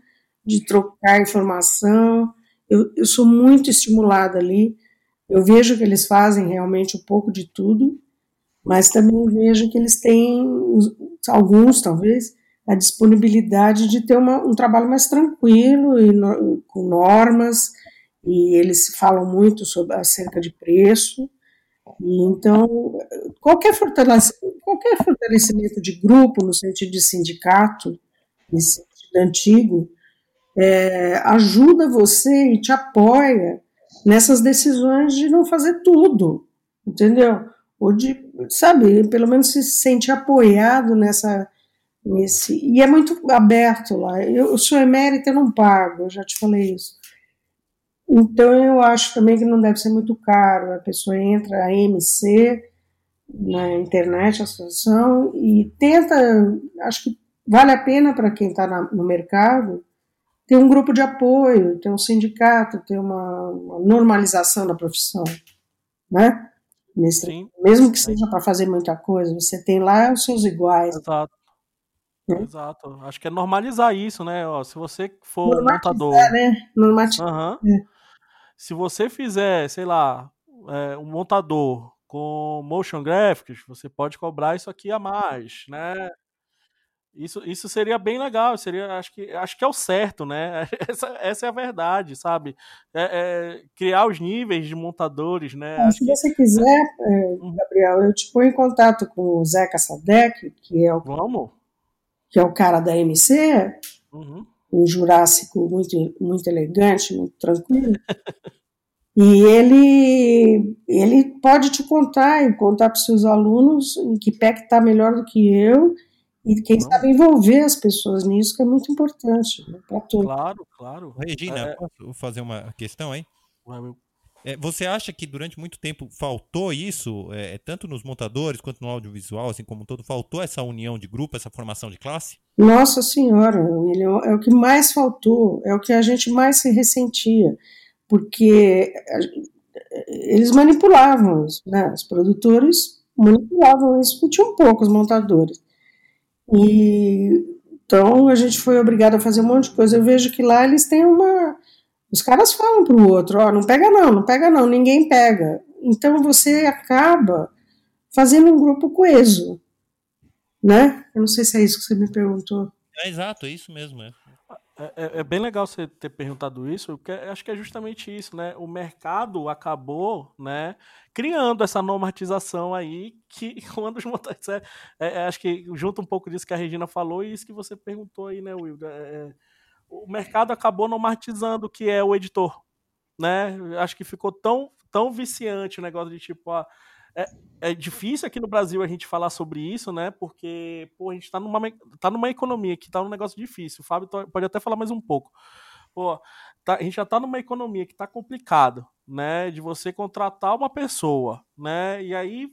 de trocar informação. Eu, eu sou muito estimulada ali. Eu vejo que eles fazem realmente um pouco de tudo, mas também vejo que eles têm, alguns talvez, a disponibilidade de ter uma, um trabalho mais tranquilo e no, com normas, e eles falam muito sobre acerca de preço. E então, qualquer fortalecimento, qualquer fortalecimento de grupo, no sentido de sindicato, no sentido antigo, é, ajuda você e te apoia nessas decisões de não fazer tudo, entendeu? Ou de, sabe, pelo menos se sente apoiado nessa, nesse, e é muito aberto lá. Eu, eu sou emérita, eu não pago, eu já te falei isso. Então eu acho também que não deve ser muito caro. A pessoa entra a MC na internet, a associação, e tenta, acho que vale a pena para quem está no mercado, ter um grupo de apoio, ter um sindicato, ter uma, uma normalização da profissão, né? Nesse, mesmo que seja para fazer muita coisa, você tem lá os seus iguais. Exato. Né? Exato. Acho que é normalizar isso, né? Ó, se você for Normatizar, montador. Né? Normatizar. Uhum. É. Se você fizer, sei lá, é, um montador com motion graphics, você pode cobrar isso aqui a mais, né? Isso, isso seria bem legal, seria, acho que, acho que é o certo, né? Essa, essa é a verdade, sabe? É, é, criar os níveis de montadores, né? se você quiser, é, uhum. Gabriel, eu te ponho em contato com o Zeca Sadek, que é o, Vamos? Que é o cara da MC, uhum. Um jurássico muito, muito elegante, muito tranquilo. E ele, ele pode te contar e contar para os seus alunos em que pé que está melhor do que eu e quem sabe envolver as pessoas nisso, que é muito importante né, para todos. Claro, claro. Regina, é... posso fazer uma questão aí? É, você acha que durante muito tempo faltou isso, é, tanto nos montadores quanto no audiovisual, assim como todo, faltou essa união de grupo, essa formação de classe? Nossa Senhora, William, é o que mais faltou, é o que a gente mais se ressentia, porque eles manipulavam isso, né? Os produtores manipulavam isso, porque tinham poucos montadores. E então a gente foi obrigado a fazer um monte de coisa. Eu vejo que lá eles têm uma. Os caras falam para o outro: ó, oh, não pega não, não pega não, ninguém pega. Então você acaba fazendo um grupo coeso, né? Eu não sei se é isso que você me perguntou. É exato, é isso mesmo. É. É, é, é, bem legal você ter perguntado isso, porque acho que é justamente isso, né? O mercado acabou, né, criando essa normatização aí que quando os motoristas. É, é, é, acho que junta um pouco disso que a Regina falou e isso que você perguntou aí, né, Will? É, o mercado acabou normatizando o que é o editor, né? Acho que ficou tão, tão viciante o negócio de tipo, ah, é, é, difícil aqui no Brasil a gente falar sobre isso, né? Porque pô, a gente está numa, tá numa economia que está um negócio difícil. O Fábio pode até falar mais um pouco. Pô, tá, a gente já está numa economia que está complicado, né? De você contratar uma pessoa, né? E aí,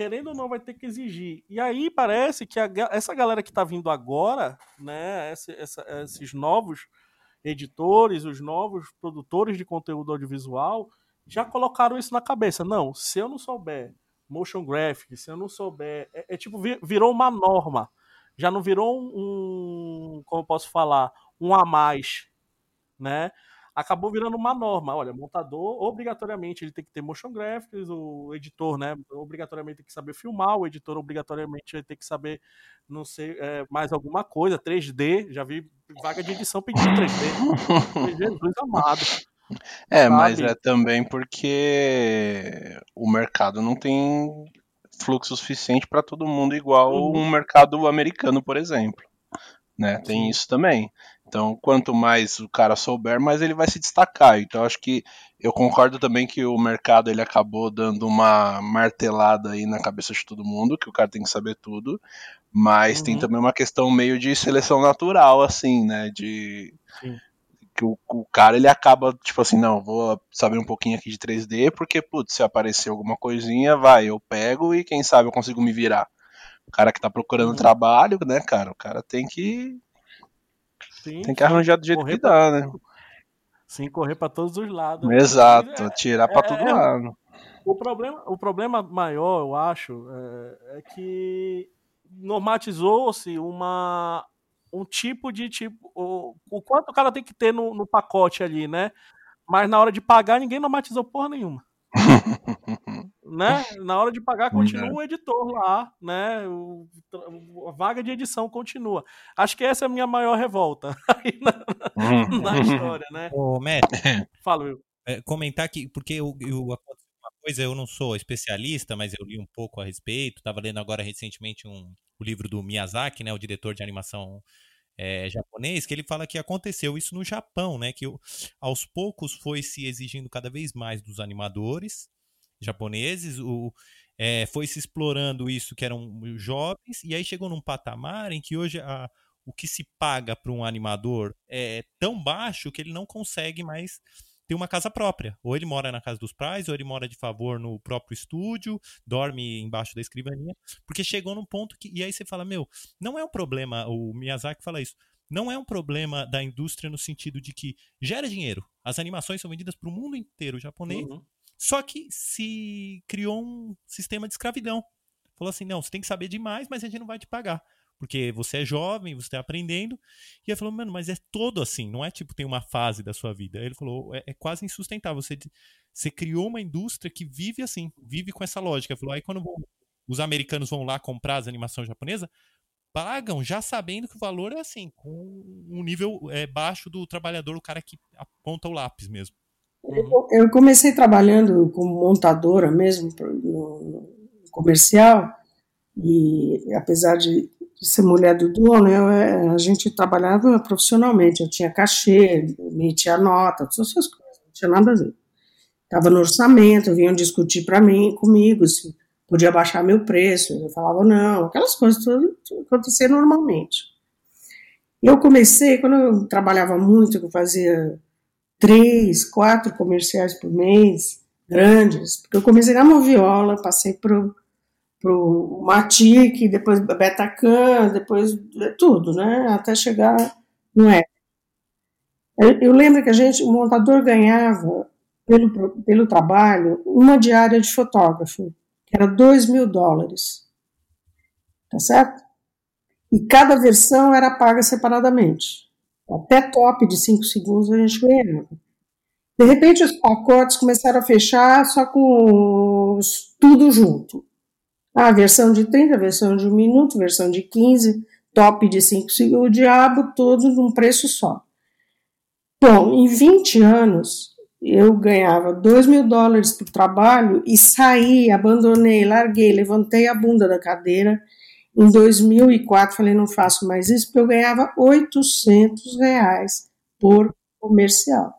querendo ou não, vai ter que exigir. E aí parece que a, essa galera que está vindo agora, né? Essa, esses novos editores, os novos produtores de conteúdo audiovisual, já colocaram isso na cabeça. Não, se eu não souber motion graphics, se eu não souber. É, é tipo, virou uma norma. Já não virou um. Como eu posso falar? Um a mais. Né? Acabou virando uma norma. Olha, montador, obrigatoriamente, ele tem que ter motion graphics, o editor, né? Obrigatoriamente tem que saber filmar, o editor obrigatoriamente vai ter que saber, não sei, é, mais alguma coisa, 3D. Já vi vaga de edição pedindo 3D. Jesus amado. É, sabe? mas é também porque o mercado não tem fluxo suficiente para todo mundo igual uhum. um mercado americano, por exemplo. Né? Tem isso também. Então, quanto mais o cara souber, mais ele vai se destacar. Então, acho que eu concordo também que o mercado ele acabou dando uma martelada aí na cabeça de todo mundo, que o cara tem que saber tudo. Mas uhum. tem também uma questão meio de seleção natural, assim, né? De Sim que o, o, cara ele acaba, tipo assim, não, vou saber um pouquinho aqui de 3D, porque, putz, se aparecer alguma coisinha, vai, eu pego e quem sabe eu consigo me virar. O cara que tá procurando uhum. trabalho, né, cara, o cara tem que. Sim, tem que arranjar do jeito que dá, né? Sim, correr para todos os lados. Exato, é, tirar para é, todo é, lado. O problema, o problema maior, eu acho, é, é que normatizou-se uma um tipo de tipo o, o quanto o cara tem que ter no, no pacote ali, né? Mas na hora de pagar ninguém normatizou porra nenhuma. né? Na hora de pagar continua o editor lá, né? O, a vaga de edição continua. Acho que essa é a minha maior revolta na, uhum. na, história, né? Ô, Matt, fala, eu. É, comentar que porque eu, eu uma coisa, eu não sou especialista, mas eu li um pouco a respeito. Estava lendo agora recentemente um, o livro do Miyazaki, né, o diretor de animação é, japonês, que ele fala que aconteceu isso no Japão, né? Que aos poucos foi se exigindo cada vez mais dos animadores japoneses, o, é, foi se explorando isso que eram jovens, e aí chegou num patamar em que hoje a, o que se paga para um animador é tão baixo que ele não consegue mais ter uma casa própria. Ou ele mora na casa dos pais, ou ele mora de favor no próprio estúdio, dorme embaixo da escrivaninha, porque chegou num ponto que. E aí você fala, meu, não é um problema, o Miyazaki fala isso. Não é um problema da indústria no sentido de que gera dinheiro. As animações são vendidas para o mundo inteiro japonês. Uhum. Só que se criou um sistema de escravidão. Falou assim: não, você tem que saber demais, mas a gente não vai te pagar porque você é jovem, você está aprendendo. E ele falou, mano, mas é todo assim, não é tipo tem uma fase da sua vida. Ele falou, é, é quase insustentável. Você, você criou uma indústria que vive assim, vive com essa lógica. Ele falou, aí quando os americanos vão lá comprar as animações japonesas, pagam já sabendo que o valor é assim, com um nível é, baixo do trabalhador, o cara que aponta o lápis mesmo. Eu comecei trabalhando como montadora mesmo no comercial e apesar de ser mulher do dono, eu, é, a gente trabalhava profissionalmente. Eu tinha cachê, emitia nota, todas essas coisas, não tinha nada a ver. Estava no orçamento, vinham discutir para mim, comigo, se podia baixar meu preço. Eu falava não, aquelas coisas tudo, tudo acontecia normalmente. Eu comecei, quando eu trabalhava muito, eu fazia três, quatro comerciais por mês, grandes, porque eu comecei na moviola, passei para pro Matic, depois Betacam, depois tudo, né? Até chegar no. Eu, eu lembro que a gente, o montador ganhava pelo, pelo trabalho uma diária de fotógrafo, que era 2 mil dólares. Tá certo? E cada versão era paga separadamente. Até top de 5 segundos a gente ganhava. De repente os pacotes começaram a fechar só com os, tudo junto. Ah, versão de 30, versão de 1 minuto, versão de 15, top de 5 segundos, o diabo todo num preço só. Bom, em 20 anos, eu ganhava 2 mil dólares por trabalho e saí, abandonei, larguei, levantei a bunda da cadeira. Em 2004, falei, não faço mais isso, porque eu ganhava 800 reais por comercial.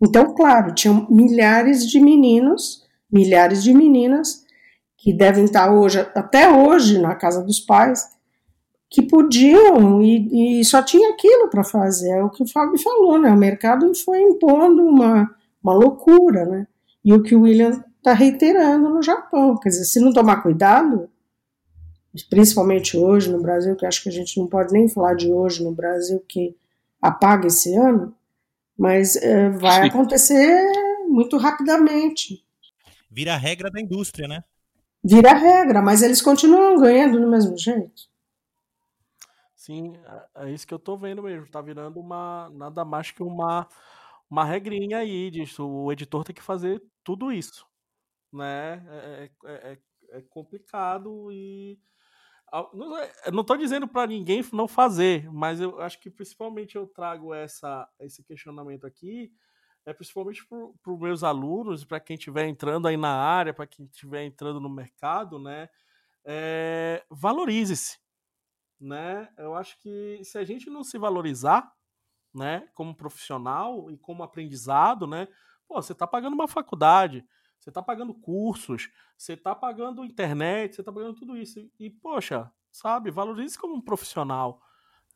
Então, claro, tinham milhares de meninos milhares de meninas que devem estar hoje, até hoje, na casa dos pais, que podiam e, e só tinha aquilo para fazer. É o que o Fábio falou, né? O mercado foi impondo uma, uma loucura, né? E o que o William está reiterando no Japão. Quer dizer, se não tomar cuidado, principalmente hoje no Brasil, que acho que a gente não pode nem falar de hoje no Brasil, que apaga esse ano, mas é, vai acontecer muito rapidamente. Vira a regra da indústria, né? Vira a regra, mas eles continuam ganhando do mesmo jeito. Sim, é, é isso que eu tô vendo mesmo. Tá virando uma nada mais que uma uma regrinha aí disso. O editor tem que fazer tudo isso, né? É, é, é, é complicado e não estou dizendo para ninguém não fazer, mas eu acho que principalmente eu trago essa, esse questionamento aqui é principalmente para os meus alunos, para quem estiver entrando aí na área, para quem estiver entrando no mercado, né? É, valorize-se, né? Eu acho que se a gente não se valorizar, né, como profissional e como aprendizado, né? Pô, você está pagando uma faculdade, você está pagando cursos, você está pagando internet, você está pagando tudo isso. E, poxa, sabe, valorize como um profissional.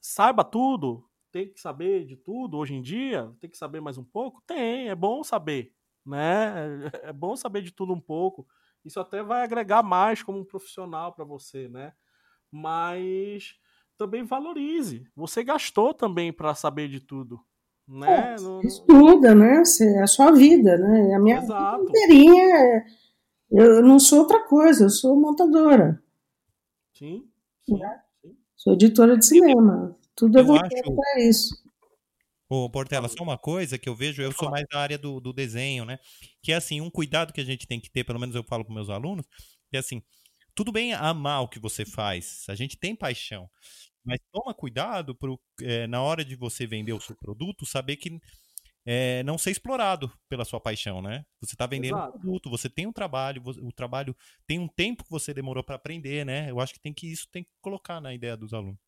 Saiba tudo, tem que saber de tudo hoje em dia? Tem que saber mais um pouco? Tem, é bom saber, né? É bom saber de tudo um pouco. Isso até vai agregar mais como um profissional para você, né? Mas também valorize. Você gastou também para saber de tudo, né? Estuda, né? É a sua vida, né? A minha Exato. vida inteirinha, eu não sou outra coisa, eu sou montadora. Sim, sim, sim. Sou editora de cinema. Tudo é Eu voltado acho- para isso. Ô, Portela, só uma coisa que eu vejo, eu sou mais da área do, do desenho, né? Que é assim, um cuidado que a gente tem que ter, pelo menos eu falo para meus alunos, é assim, tudo bem amar o que você faz, a gente tem paixão, mas toma cuidado pro, é, na hora de você vender o seu produto, saber que é, não ser explorado pela sua paixão, né? Você está vendendo um Exato. produto, você tem um trabalho, o trabalho tem um tempo que você demorou para aprender, né? Eu acho que tem que isso tem que colocar na ideia dos alunos.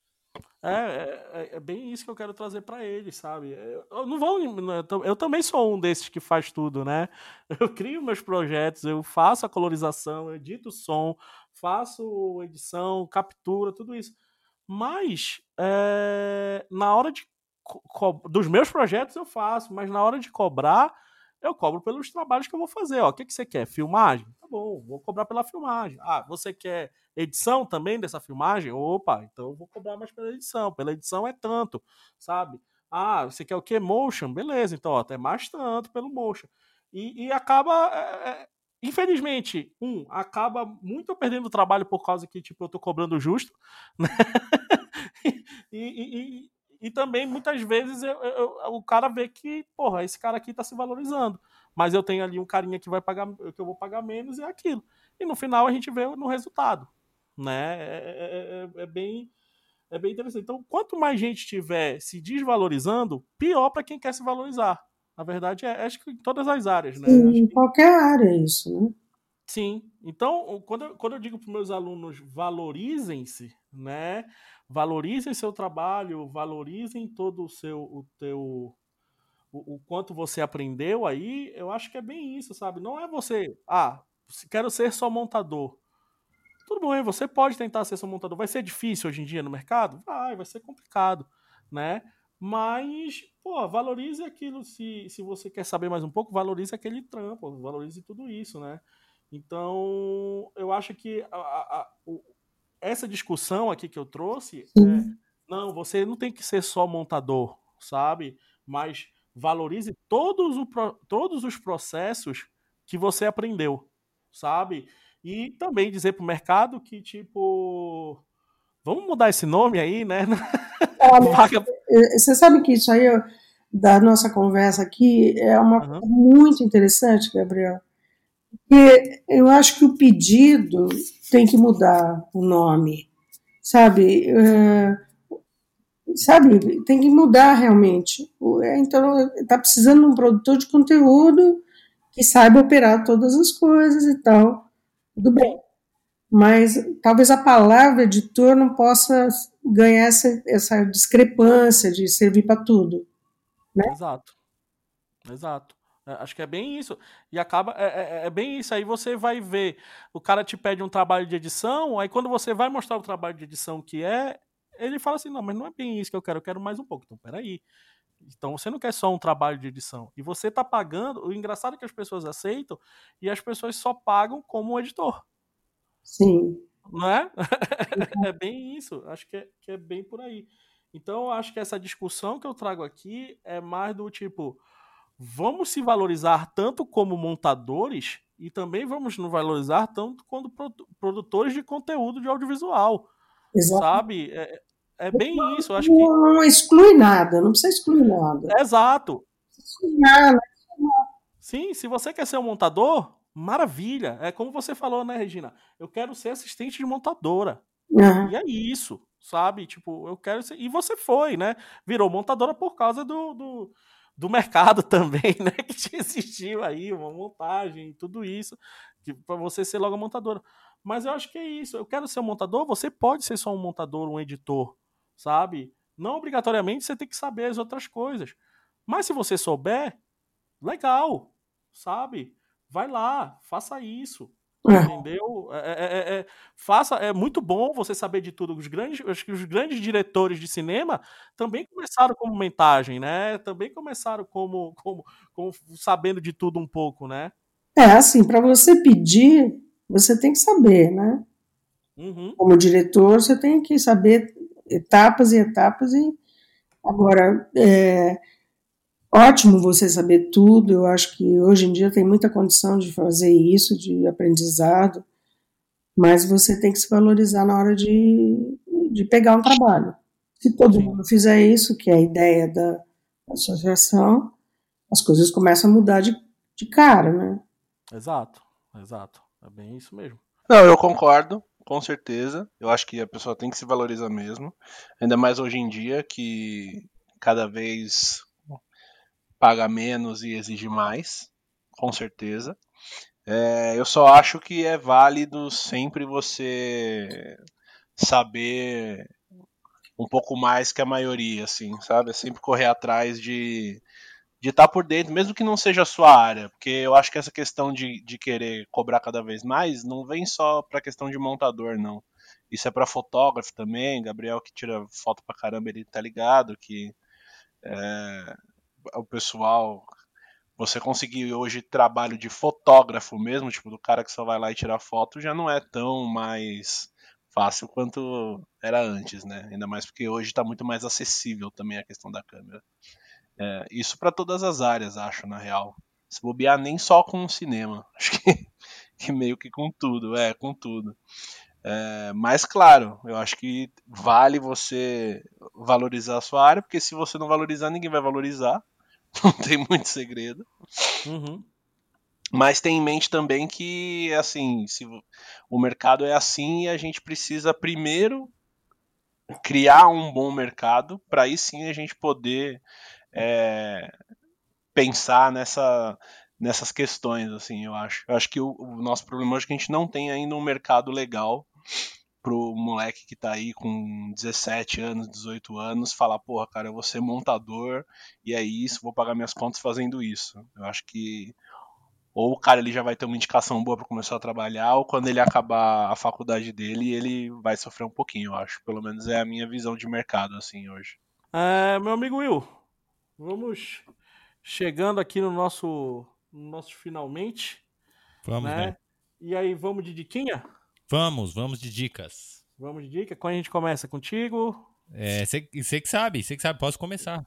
É, é, é- é bem isso que eu quero trazer pra eles, sabe? Eu, eu não vou, tam- eu também sou um desses que faz tudo, né? Eu crio meus projetos, eu faço a colorização, eu edito o som, faço edição, captura, tudo isso. Mas é, na hora de dos meus projetos eu faço, mas na hora de cobrar eu cobro pelos trabalhos que eu vou fazer. O que, que você quer? Filmagem? Tá bom, vou cobrar pela filmagem. Ah, você quer edição também dessa filmagem? Opa, então eu vou cobrar mais pela edição. Pela edição é tanto, sabe? Ah, você quer o que? Motion? Beleza, então até mais tanto pelo motion. E, e acaba. é, é, infelizmente, um, acaba muito perdendo trabalho por causa que, tipo, eu tô cobrando justo, né? e, e- e- e também, muitas vezes, eu- eu- o cara vê que, porra, esse cara aqui tá se valorizando. Mas eu tenho ali um carinha que vai pagar, que eu vou pagar menos e é aquilo. E no final a gente vê no resultado. Né? É, é- é- é bem, é bem interessante. Então, quanto mais gente estiver se desvalorizando, pior para quem quer se valorizar. Na verdade, é, acho que em todas as áreas, né? Acho Em que- qualquer área é isso, né? Sim. Então, quando eu, quando eu digo para os meus alunos valorizem-se, né? Valorizem seu trabalho, valorizem todo o seu o teu o, o quanto você aprendeu aí, eu acho que é bem isso, sabe? Não é você, ah, quero ser só montador. Tudo bem, você pode tentar ser só montador. Vai ser difícil hoje em dia no mercado? Vai, vai ser complicado, né? Mas, pô, valorize aquilo. Se, se você quer saber mais um pouco, valorize aquele trampo, valorize tudo isso, né? Então, eu acho que a- a- o- essa discussão aqui que eu trouxe é, não, você não tem que ser só montador, sabe? Mas valorize todos, o todos os processos que você aprendeu, sabe? E também dizer pro mercado que, tipo, vamos mudar esse nome aí, né? Olha, Vaga- você sabe que isso aí, da nossa conversa aqui, é uma Aham. coisa muito interessante, Gabriel. Porque eu acho que o pedido tem que mudar o nome, sabe? Eh, sabe, tem que mudar realmente. É, Então, está precisando de um produtor de conteúdo que saiba operar todas as coisas e tal. Tudo bem. Mas talvez a palavra editor não possa ganhar essa, essa discrepância de servir para tudo. Exato. Exato. É, acho que é bem isso. E acaba. É, é- é bem isso. Aí você vai ver. O cara te pede um trabalho de edição, aí quando você vai mostrar o trabalho de edição que é, ele fala assim: não, mas não é bem isso que eu quero, eu quero mais um pouco. Então, peraí. Então você não quer só um trabalho de edição. E você tá pagando. O engraçado é que as pessoas aceitam e as pessoas só pagam como um editor. Sim. Não é? é bem isso. Acho que é, que é bem por aí. Então, eu acho que essa discussão que eu trago aqui é mais do tipo: vamos se valorizar tanto como montadores e também vamos nos valorizar tanto quanto produ- produtores de conteúdo de audiovisual. Exato. Sabe? É, é bem isso. Eu acho que. Não, não exclui nada, não precisa excluir nada. Exato. Não precisa excluir nada. Sim, se você quer ser um montador, maravilha. É como você falou, né, Regina? Eu quero ser assistente de montadora. Aham. E é isso, sabe? Tipo, eu quero ser. E você foi, né? Virou montadora por causa do, do, do mercado também, né? Que te existiu aí, uma montagem, tudo isso, para você ser logo montadora. Mas eu acho que é isso. Eu quero ser um montador, você pode ser só um montador, um editor, sabe? Não obrigatoriamente você tem que saber as outras coisas. Mas se você souber, legal, sabe? Vai lá, faça isso. Aham. Entendeu? É, é- é- é- faça, é muito bom você saber de tudo. Os grandes, acho que os grandes diretores de cinema também começaram como montagem, né? Também começaram como, como, como sabendo de tudo um pouco, né? É assim, para você pedir, você tem que saber, né? Uhum, Como diretor, você tem que saber etapas e etapas e agora é, ótimo você saber tudo. Eu acho que hoje em dia tem muita condição de fazer isso, de aprendizado, mas você tem que se valorizar na hora de, de pegar um trabalho. Se todo mundo fizer isso, que é a ideia da associação, as coisas começam a mudar de, de cara, né? Exato, exato. É bem isso mesmo. Não, eu concordo, com certeza. Eu acho que a pessoa tem que se valorizar mesmo. Ainda mais hoje em dia que cada vez paga menos e exige mais, com certeza. É, eu só acho que é válido sempre você saber um pouco mais que a maioria, assim, sabe? É sempre correr atrás de de estar tá por dentro, mesmo que não seja a sua área, porque eu acho que essa questão de, de querer cobrar cada vez mais não vem só para questão de montador, não. Isso é para fotógrafo também, Gabriel que tira foto pra caramba, ele tá ligado que é, o pessoal você conseguir hoje trabalho de fotógrafo mesmo, tipo do cara que só vai lá e tira foto, já não é tão mais fácil quanto era antes, né? Ainda mais porque hoje está muito mais acessível também a questão da câmera. É, isso para todas as áreas, acho, na real. Se bobear nem só com o cinema. Acho que, que meio que com tudo, é, com tudo. É, mas claro, eu acho que vale você valorizar a sua área, porque se você não valorizar, ninguém vai valorizar. Não tem muito segredo. Uhum. Mas tem em mente também que, assim, se o mercado é assim e a gente precisa primeiro criar um bom mercado para aí sim a gente poder é, pensar nessa, nessas questões, assim, eu acho. Eu acho que o, o nosso problema é que a gente não tem ainda um mercado legal pro moleque que tá aí com 17 anos, 18 anos, falar, porra, cara, eu vou ser montador e é isso, vou pagar minhas contas fazendo isso. Eu acho que ou o cara ele já vai ter uma indicação boa para começar a trabalhar, ou quando ele acabar a faculdade dele, ele vai sofrer um pouquinho, eu acho. Pelo menos é a minha visão de mercado, assim, hoje. É, meu amigo Will, Vamos chegando aqui no nosso, no nosso finalmente. Vamos, né? né? E aí, vamos de diquinha? Vamos, vamos de dicas. Vamos de dica. Quando a gente começa contigo? É, você que sabe, você que sabe, posso começar.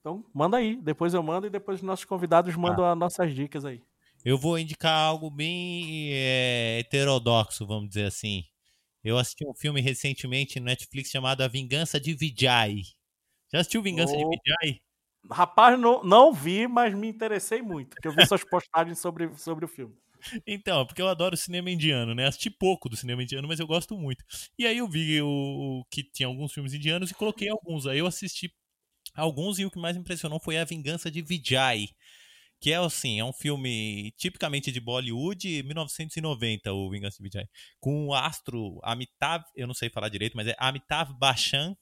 Então, manda aí. Depois eu mando e depois os nossos convidados mandam ah. as nossas dicas aí. Eu vou indicar algo bem é, heterodoxo, vamos dizer assim. Eu assisti um filme recentemente no Netflix chamado A Vingança de Vijay. Já assistiu Vingança oh. de Vijay? Rapaz, não, não vi, mas me interessei muito, porque eu vi suas postagens sobre, sobre o filme. Então, porque eu adoro cinema indiano, né? Assisti pouco do cinema indiano, mas eu gosto muito. E aí eu vi o, que tinha alguns filmes indianos e coloquei alguns. Aí eu assisti alguns e o que mais me impressionou foi A Vingança de Vijay. Que é assim, é um filme tipicamente de Bollywood, 1990, o Vingança de Vijay. Com o astro Amitabh, eu não sei falar direito, mas é Amitabh Bachchan,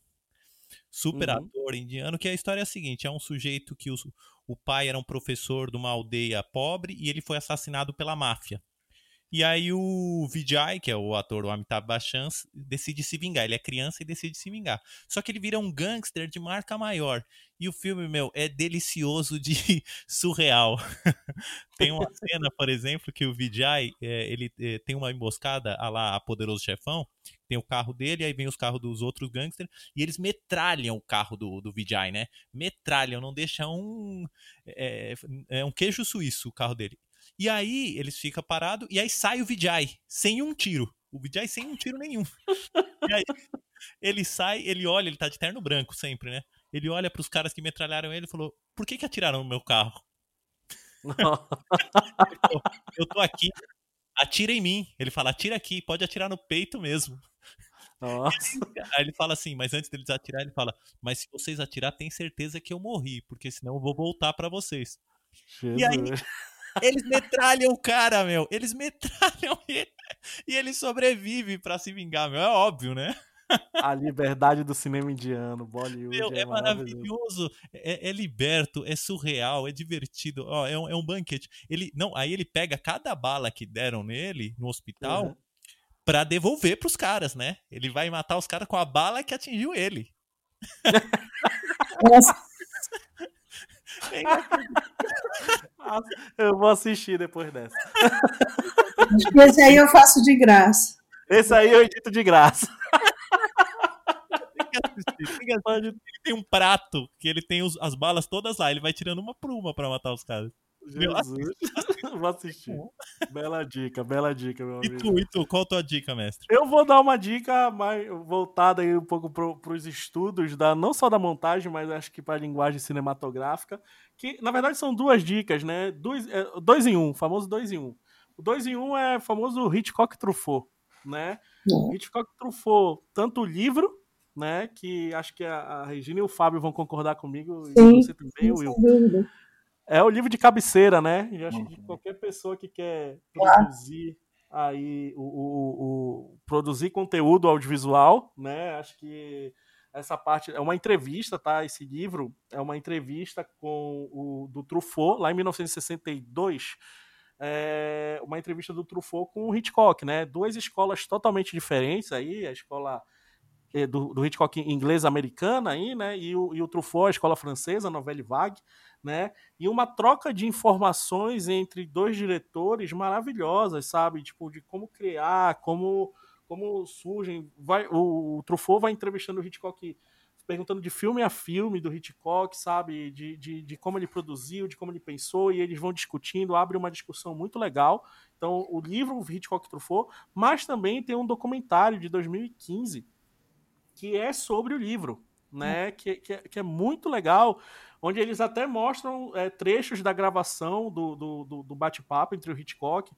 super uhum. ator indiano, que a história é a seguinte: é um sujeito que os, o pai era um professor de uma aldeia pobre e ele foi assassinado pela máfia. E aí o Vijay, que é o ator, o Amitabh Bachchan, decide se vingar. Ele é criança e decide se vingar. Só que ele vira um gangster de marca maior. E o filme, meu, é delicioso de surreal. tem uma cena, por exemplo, que o Vijay, é, ele é, tem uma emboscada a lá a Poderoso Chefão. Tem o carro dele, aí vem os carros dos outros gangsters, e eles metralham o carro do, do Vijay, né? Metralham, não deixa um... É, é um queijo suíço o carro dele. E aí eles ficam parados e aí sai o Vijay sem um tiro. O Vijay sem um tiro nenhum. e aí ele sai, ele olha, ele tá de terno branco sempre, né? Ele olha para os caras que metralharam ele e falou: "Por que que atiraram no meu carro?" eu tô aqui, atira em mim. Ele fala: "Atira aqui, pode atirar no peito mesmo." Nossa. Aí ele fala assim, mas antes deles atirar, ele fala: "Mas se vocês atirar, tem certeza que eu morri, porque senão eu vou voltar para vocês." Jesus. E aí eles metralham o cara, meu. Eles metralham ele. E ele sobrevive para se vingar, meu. É óbvio, né? A liberdade do cinema indiano, Bollywood. Meu, é, é maravilhoso, é, é, liberto, é surreal, é divertido. Ó, é, um, é um banquete. Ele, não, aí ele pega cada bala que deram nele no hospital uhum. Para devolver pros caras, né? Ele vai matar os caras com a bala que atingiu ele. Eu vou assistir depois dessa. Esse aí eu faço de graça. Esse aí eu edito de graça. Ele tem um prato que ele tem os, as balas todas lá. Ele vai tirando uma por uma pra matar os caras. Jesus. Vou assistir. Bela dica, bela dica, meu amigo. E tu, e tu, qual a tua dica, mestre? Eu vou dar uma dica mais voltada aí um pouco para os estudos, da, não só da montagem, mas acho que para a linguagem cinematográfica. Que, na verdade, são duas dicas, né? Dois, é, dois em um, famoso dois em um. O dois em um é o famoso Hitchcock Truffaut, né? É. Hitchcock Truffaut, tanto o livro, né? Que acho que a, a Regina e o Fábio vão concordar comigo, Sim, e você também, Will. É o livro de cabeceira, né? Eu acho que uhum. qualquer pessoa que quer produzir aí o, o, o, produzir conteúdo audiovisual, né? Acho que essa parte é uma entrevista, tá? Esse livro é uma entrevista com o do Truffaut lá em 1962. É uma entrevista do Truffaut com o Hitchcock, né? Duas escolas totalmente diferentes aí, a escola é, do, do Hitchcock inglês americana aí, né? E o, e o Truffaut, a escola francesa, a Novelle Vague né? E uma troca de informações entre dois diretores maravilhosas, sabe? Tipo, de como criar, como, como surgem. Vai, o, o Truffaut vai entrevistando o Hitchcock perguntando de filme a filme do Hitchcock, sabe? De, de, de, como ele produziu, de como ele pensou, e eles vão discutindo, abre uma discussão muito legal. Então, o livro Hitchcock Truffaut, mas também tem um documentário de 2015 que é sobre o livro, né? Hum. Que, que, é, que é muito legal onde eles até mostram é, trechos da gravação do, do, do, do bate-papo entre o Hitchcock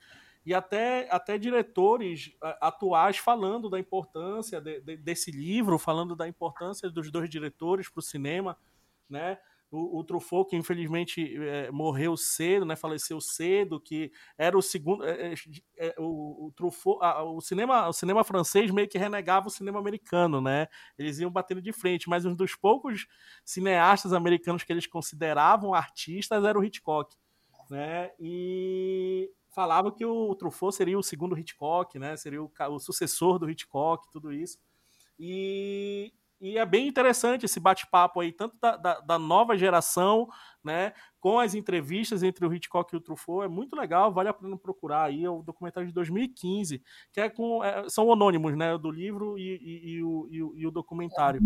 e até, até diretores é, atuais falando da importância de, de, desse livro, falando da importância dos dois diretores para o cinema, né? O, o Truffaut, que infelizmente é, morreu cedo, né, faleceu cedo, que era o segundo. É, é, o, o, Truffaut, a, o, cinema, o cinema francês meio que renegava o cinema americano, né? Eles iam batendo de frente, mas um dos poucos cineastas americanos que eles consideravam artistas era o Hitchcock. Né? E falava que o Truffaut seria o segundo Hitchcock, né? Seria o, o sucessor do Hitchcock, tudo isso. E e é bem interessante esse bate-papo aí, tanto da, da, da, nova geração, né, com as entrevistas entre o Hitchcock e o Truffaut, é muito legal, vale a pena procurar aí, é o documentário de 2015, que é com, é, são anônimos, né, do livro e, e, e, o, e, o, e o documentário.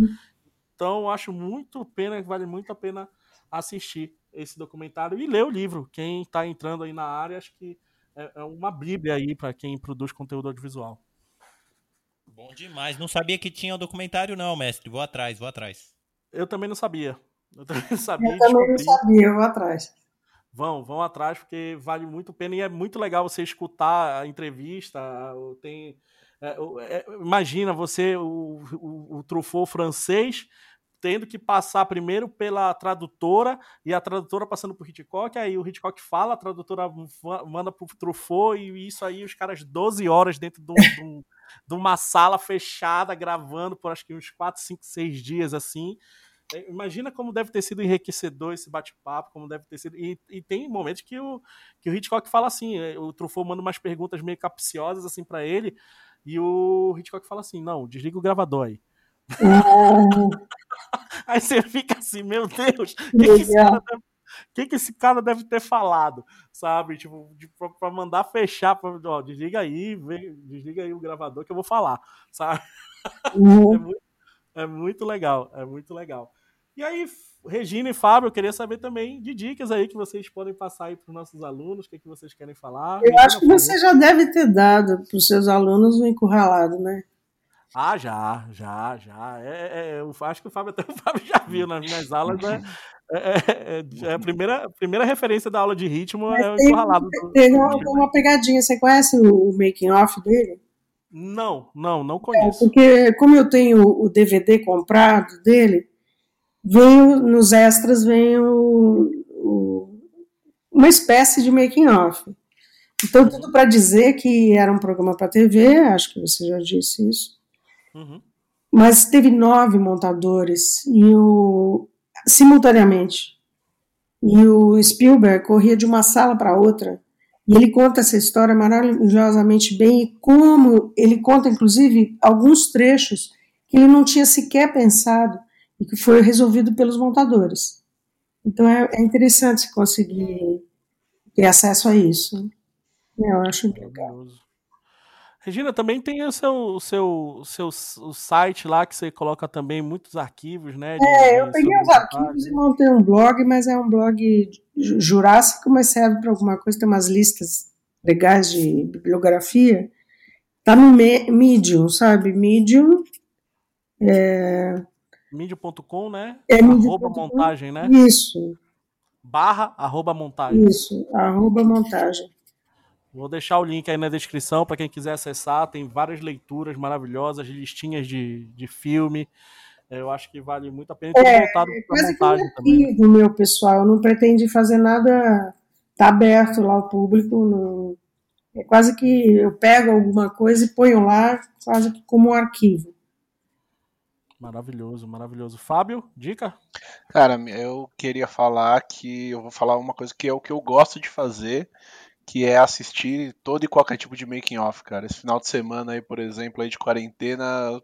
Então, acho muito pena, vale muito a pena assistir esse documentário e ler o livro. Quem está entrando aí na área, acho que é, é uma bíblia aí para quem produz conteúdo audiovisual. Bom demais. Não sabia que tinha o documentário, não, mestre. Vou atrás, vou atrás. Eu também não sabia. Eu também não sabia. Eu também não sabia, eu vou atrás. Vão, vão atrás, porque vale muito a pena e é muito legal você escutar a entrevista. Tem, é, é, imagina você, o, o, o Truffaut francês, tendo que passar primeiro pela tradutora e a tradutora passando por Hitchcock, aí o Hitchcock fala, a tradutora manda pro Truffaut e isso aí os caras 12 horas dentro de, de, um, de uma sala fechada gravando por acho que uns 4, 5, 6 dias assim. É, imagina como deve ter sido enriquecedor esse bate-papo, como deve ter sido. E, e, tem momentos que o, que o Hitchcock fala assim: é, o Truffaut manda umas perguntas meio capciosas assim para ele, e o Hitchcock fala assim: não, desliga o gravador aí. Aí você fica assim, meu Deus, o que, que, esse cara deve, que, esse cara deve ter falado, sabe? Tipo, de, pra, pra, mandar fechar, pra, ó, desliga aí, vem, desliga aí o gravador que eu vou falar, sabe? Uhum. É, muito, é muito legal, é muito legal. E aí, Regina e Fábio, eu queria saber também de dicas aí que vocês podem passar aí para os nossos alunos, o que, é que vocês querem falar. Eu acho que você já deve ter dado para os seus alunos o encurralado, né? Ah, já, já, já. É, é, é, eu acho que o Fábio até o Fábio já viu nas minhas aulas, né? É, é, é, a primeira, a primeira referência da aula de ritmo Mas é o tem, encurralado. Tem uma, uma, pegadinha, você conhece o, o making off dele? Não, não, não conheço. porque como eu tenho o DVD comprado dele, vem nos extras vem o, o, uma espécie de making off. Então, tudo para dizer que era um programa para TV, acho que você já disse isso. Mas teve nove montadores e o, simultaneamente. E o Spielberg corria de uma sala para outra. E ele conta essa história maravilhosamente bem e como ele conta, inclusive, alguns trechos que ele não tinha sequer pensado e que foi resolvido pelos montadores. Então é, é interessante conseguir ter acesso a isso. Eu acho legal. Regina, também tem o seu, o seu, o seu o site lá que você coloca também muitos arquivos, né? De, é, eu peguei os arquivos e montei um blog, mas é um blog jurássico, mas serve para alguma coisa, tem umas listas legais de bibliografia. Tá no Medium, sabe? Medium. É... Medium.com, né? É arroba montagem, né? Isso. Barra arroba montagem. Isso, arroba montagem. Vou deixar o link aí na descrição para quem quiser acessar. Tem várias leituras maravilhosas, listinhas de, de filme. É, eu acho que vale muito a pena. É, voltado é quase montagem também. Do meu pessoal, não pretende fazer nada. Tá aberto lá ao público. Não, é quase que eu pego alguma coisa e ponho lá, quase que como um arquivo. Maravilhoso, maravilhoso. Fábio, dica? Cara, eu queria falar que eu vou falar uma coisa que é o que eu gosto de fazer, que é assistir todo e qualquer tipo de making off, cara. Esse final de semana aí, por exemplo, aí de quarentena,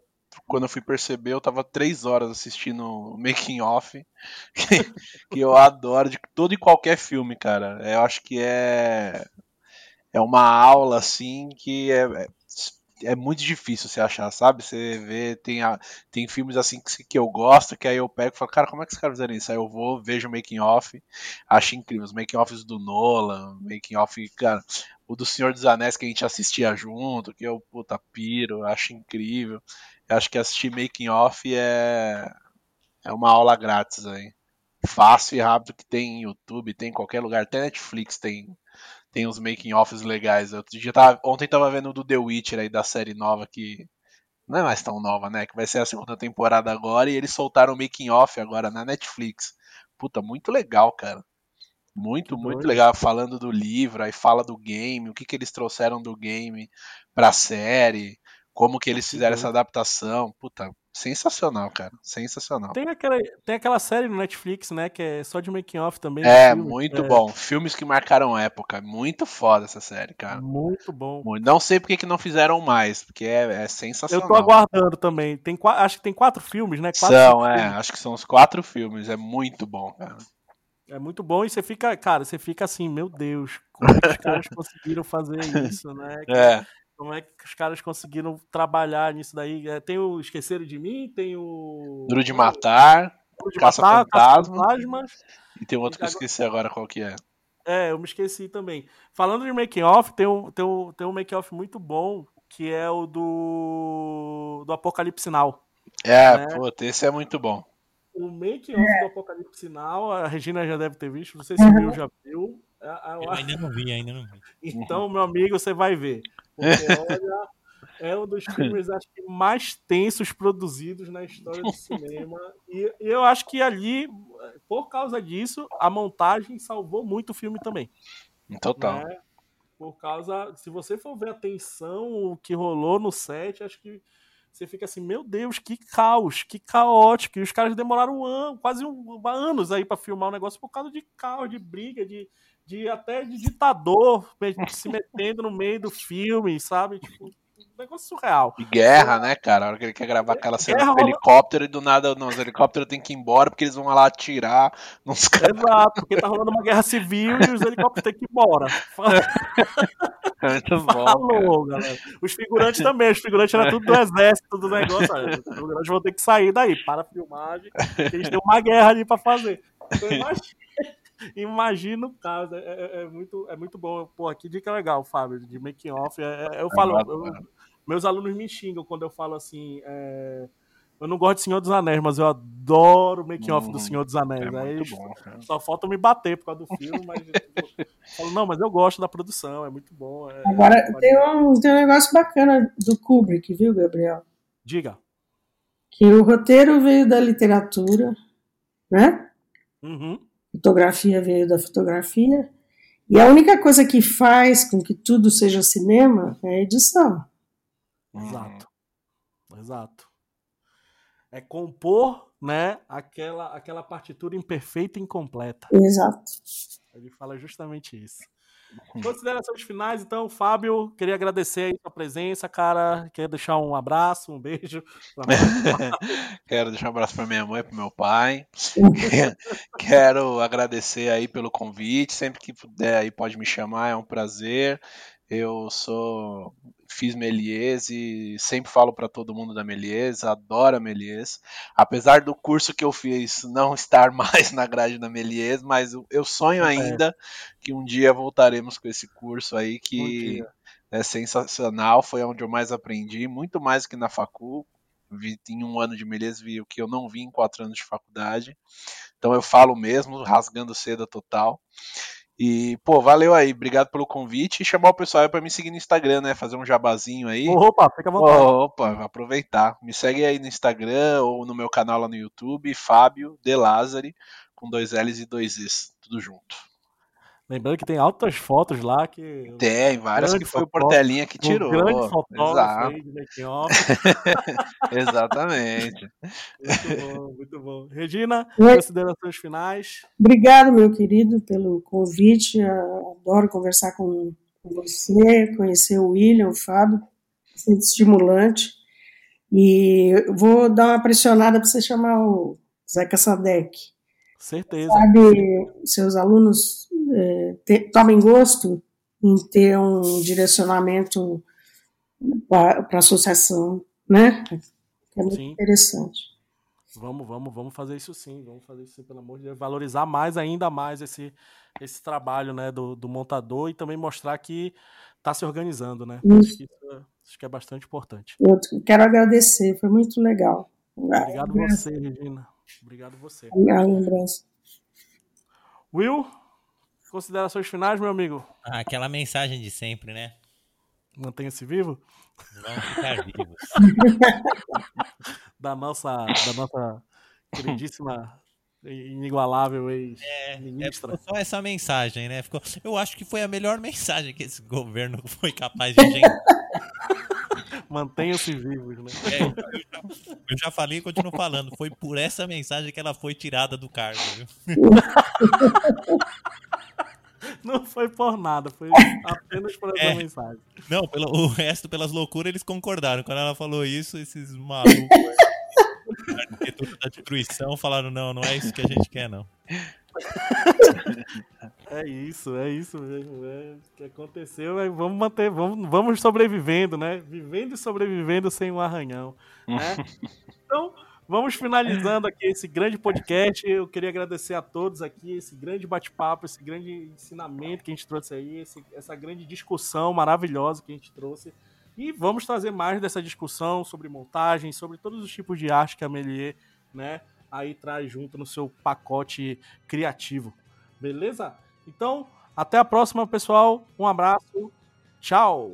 quando eu fui perceber, eu tava três horas assistindo making off, que, eu adoro de todo e qualquer filme, cara. Eu acho que é é uma aula assim que é, é muito difícil você achar, sabe? Você vê, tem, a, tem filmes assim que, que eu gosto, que aí eu pego e falo, cara, como é que os caras fizeram isso? Aí eu vou, vejo o making off, acho incrível. Os making offs do Nolan, making off, cara, o do Senhor dos Anéis que a gente assistia junto, que eu, puta, piro, acho incrível. Eu acho que assistir making off é, é uma aula grátis aí. Fácil e rápido que tem YouTube, tem em qualquer lugar, até Netflix tem tem uns making offs legais. Outro dia tava, ontem tava vendo do The Witcher aí da série nova que não é mais tão nova, né? Que vai ser a segunda temporada agora e eles soltaram o making off agora na Netflix. Puta, muito legal, cara. Muito, muito legal. Falando do livro, aí fala do game, o que, que eles trouxeram do game pra série, como que eles fizeram essa adaptação. Puta, Sensacional, cara. Sensacional. Tem aquela, tem aquela série no Netflix, né? Que é só de making off também. É, filme, muito é... bom. Filmes que marcaram época. Muito foda essa série, cara. Muito bom. Não sei porque que não fizeram mais, porque é, é sensacional. Eu tô aguardando também. Tem, acho que tem quatro filmes, né? Quatro São, é. Filmes. Acho que são os quatro filmes. É muito bom, cara. É muito bom e você fica, cara, você fica assim, meu Deus, como é os caras conseguiram fazer isso, né? É. Como é que os caras conseguiram trabalhar nisso daí? É, tem o Esqueceram de Mim, tem o. Duro de Matar, Duro de Caça, Matar Fantasma, Caça Fantasmas. E tem outro que eu esqueci agora qual que é. É, eu me esqueci também. Falando de making off, tem um, tem um, tem um making off muito bom, que é o do, do Apocalipse Now. É, né? puta, esse é muito bom. O making off do Apocalipse Now, a Regina já deve ter visto, não sei se o Will já viu. Eu ainda não vi, ainda não vi. Então, meu amigo, você vai ver. Porque, olha, é um dos filmes acho que mais tensos produzidos na história do cinema. E, e eu acho que ali, por causa disso, a montagem salvou muito o filme também. Total. Né? Por causa, se você for ver a tensão, o que rolou no set, acho que você fica assim, meu Deus, que caos, que caótico. E os caras demoraram um ano, quase um, anos aí para filmar o negócio por causa de caos, de briga, de, de até de ditador se metendo no meio do filme, sabe? Tipo, um negócio surreal. E guerra, né, cara? A hora que ele quer gravar aquela cena guerra, do helicóptero e do nada não, os helicópteros têm que ir embora porque eles vão lá atirar nos caras. Exato, porque tá rolando uma guerra civil e os helicópteros têm que ir embora. É muito bom. Falou, galera. Os figurantes também, os figurantes eram tudo do exército, do negócio. Os figurantes vão ter que sair daí para a filmagem, eles têm uma guerra ali para fazer. Então imagina Imagina o caso. É, é, é, muito, é muito bom. Pô, que dica legal, Fábio, de making off. É, é eu falo, eu, meus alunos me xingam quando eu falo assim. É, eu não gosto de Senhor dos Anéis, mas eu adoro o making off do hum, Senhor dos Anéis. É Aí bom, só falta me bater por causa do filme, mas eu falo, não, mas eu gosto da produção, é muito bom. Agora tem um, tem um negócio bacana do Kubrick, viu, Gabriel? Diga. Que o roteiro veio da literatura, né? Uhum fotografia veio da fotografia. E a única coisa que faz com que tudo seja cinema é a edição. Exato. Exato. É compor, né, aquela aquela partitura imperfeita e incompleta. Exato. Ele fala justamente isso. Considerações finais, então, Fábio, queria agradecer aí a sua presença, cara. Quer deixar um abraço, um beijo? Quero deixar um abraço para minha mãe, para meu pai. Quero agradecer aí pelo convite. Sempre que puder aí pode me chamar, é um prazer. Eu sou fiz Melies e sempre falo para todo mundo da Melies, adoro a Melies. Apesar do curso que eu fiz não estar mais na grade da Melies, mas eu sonho é. ainda é. que um dia voltaremos com esse curso aí que é sensacional, foi onde eu mais aprendi, muito mais que na facul. Vi, em um ano de Melies vi o que eu não vi em quatro anos de faculdade. Então eu falo mesmo, rasgando seda total. E, pô, valeu aí, obrigado pelo convite e chamar o pessoal aí pra me seguir no Instagram, né? Fazer um jabazinho aí. Opa, fica à vontade. Opa, aproveitar. Me segue aí no Instagram ou no meu canal lá no YouTube, Fábio De Lázari, com dois L's e dois Is, tudo junto. Lembrando que tem altas fotos lá que. Tem, várias que foi o Portelinha que tirou. Um grande fotógrafo aí de Exatamente. Muito bom, muito bom. Regina, Oi. considerações finais. Obrigado, meu querido, pelo convite. Eu adoro conversar com, você, conhecer o William, o Fábio. Sempre estimulante. E vou dar uma pressionada para você chamar o Zeca Sadek. Certeza. Sabe, seus alunos é, te, tomem gosto em ter um direcionamento para a associação, né? É muito sim. interessante. Vamos, vamos, vamos fazer isso sim, vamos fazer isso sim, pelo amor de Deus. Valorizar mais, ainda mais esse, esse trabalho né, do, do montador e também mostrar que está se organizando, né? Acho que, isso, é, acho que é bastante importante. Eu quero agradecer, foi muito legal. Obrigado você, Regina. Obrigado você. A lembrança. Will, considerações finais, meu amigo? Ah, aquela mensagem de sempre, né? Mantenha-se vivo? Vamos ficar vivos. da nossa, da nossa queridíssima inigualável ex-ministra. É, é, só essa mensagem, né? Ficou, eu acho que foi a melhor mensagem que esse governo foi capaz de Mantenham-se vivos, né? É, eu, já, eu, já, falei e continuo falando. Foi por essa mensagem que ela foi tirada do cargo, viu? Não foi por nada, foi apenas por essa é, mensagem. Não, pelo, o resto, pelas loucuras, eles concordaram. Quando ela falou isso, esses malucos da destruição falaram: não, não é isso que a gente quer, não. É isso, é isso mesmo. É o que aconteceu. É, vamos manter, vamos, vamos sobrevivendo, né? Vivendo e sobrevivendo sem um arranhão. Né? Então, vamos finalizando aqui esse grande podcast. Eu queria agradecer a todos aqui, esse grande bate-papo, esse grande ensinamento que a gente trouxe aí, esse, essa grande discussão maravilhosa que a gente trouxe. E vamos trazer mais dessa discussão sobre montagem, sobre todos os tipos de arte que a Melier, né? aí traz junto no seu pacote criativo. Beleza? Então, até a próxima, pessoal. Um abraço. Tchau.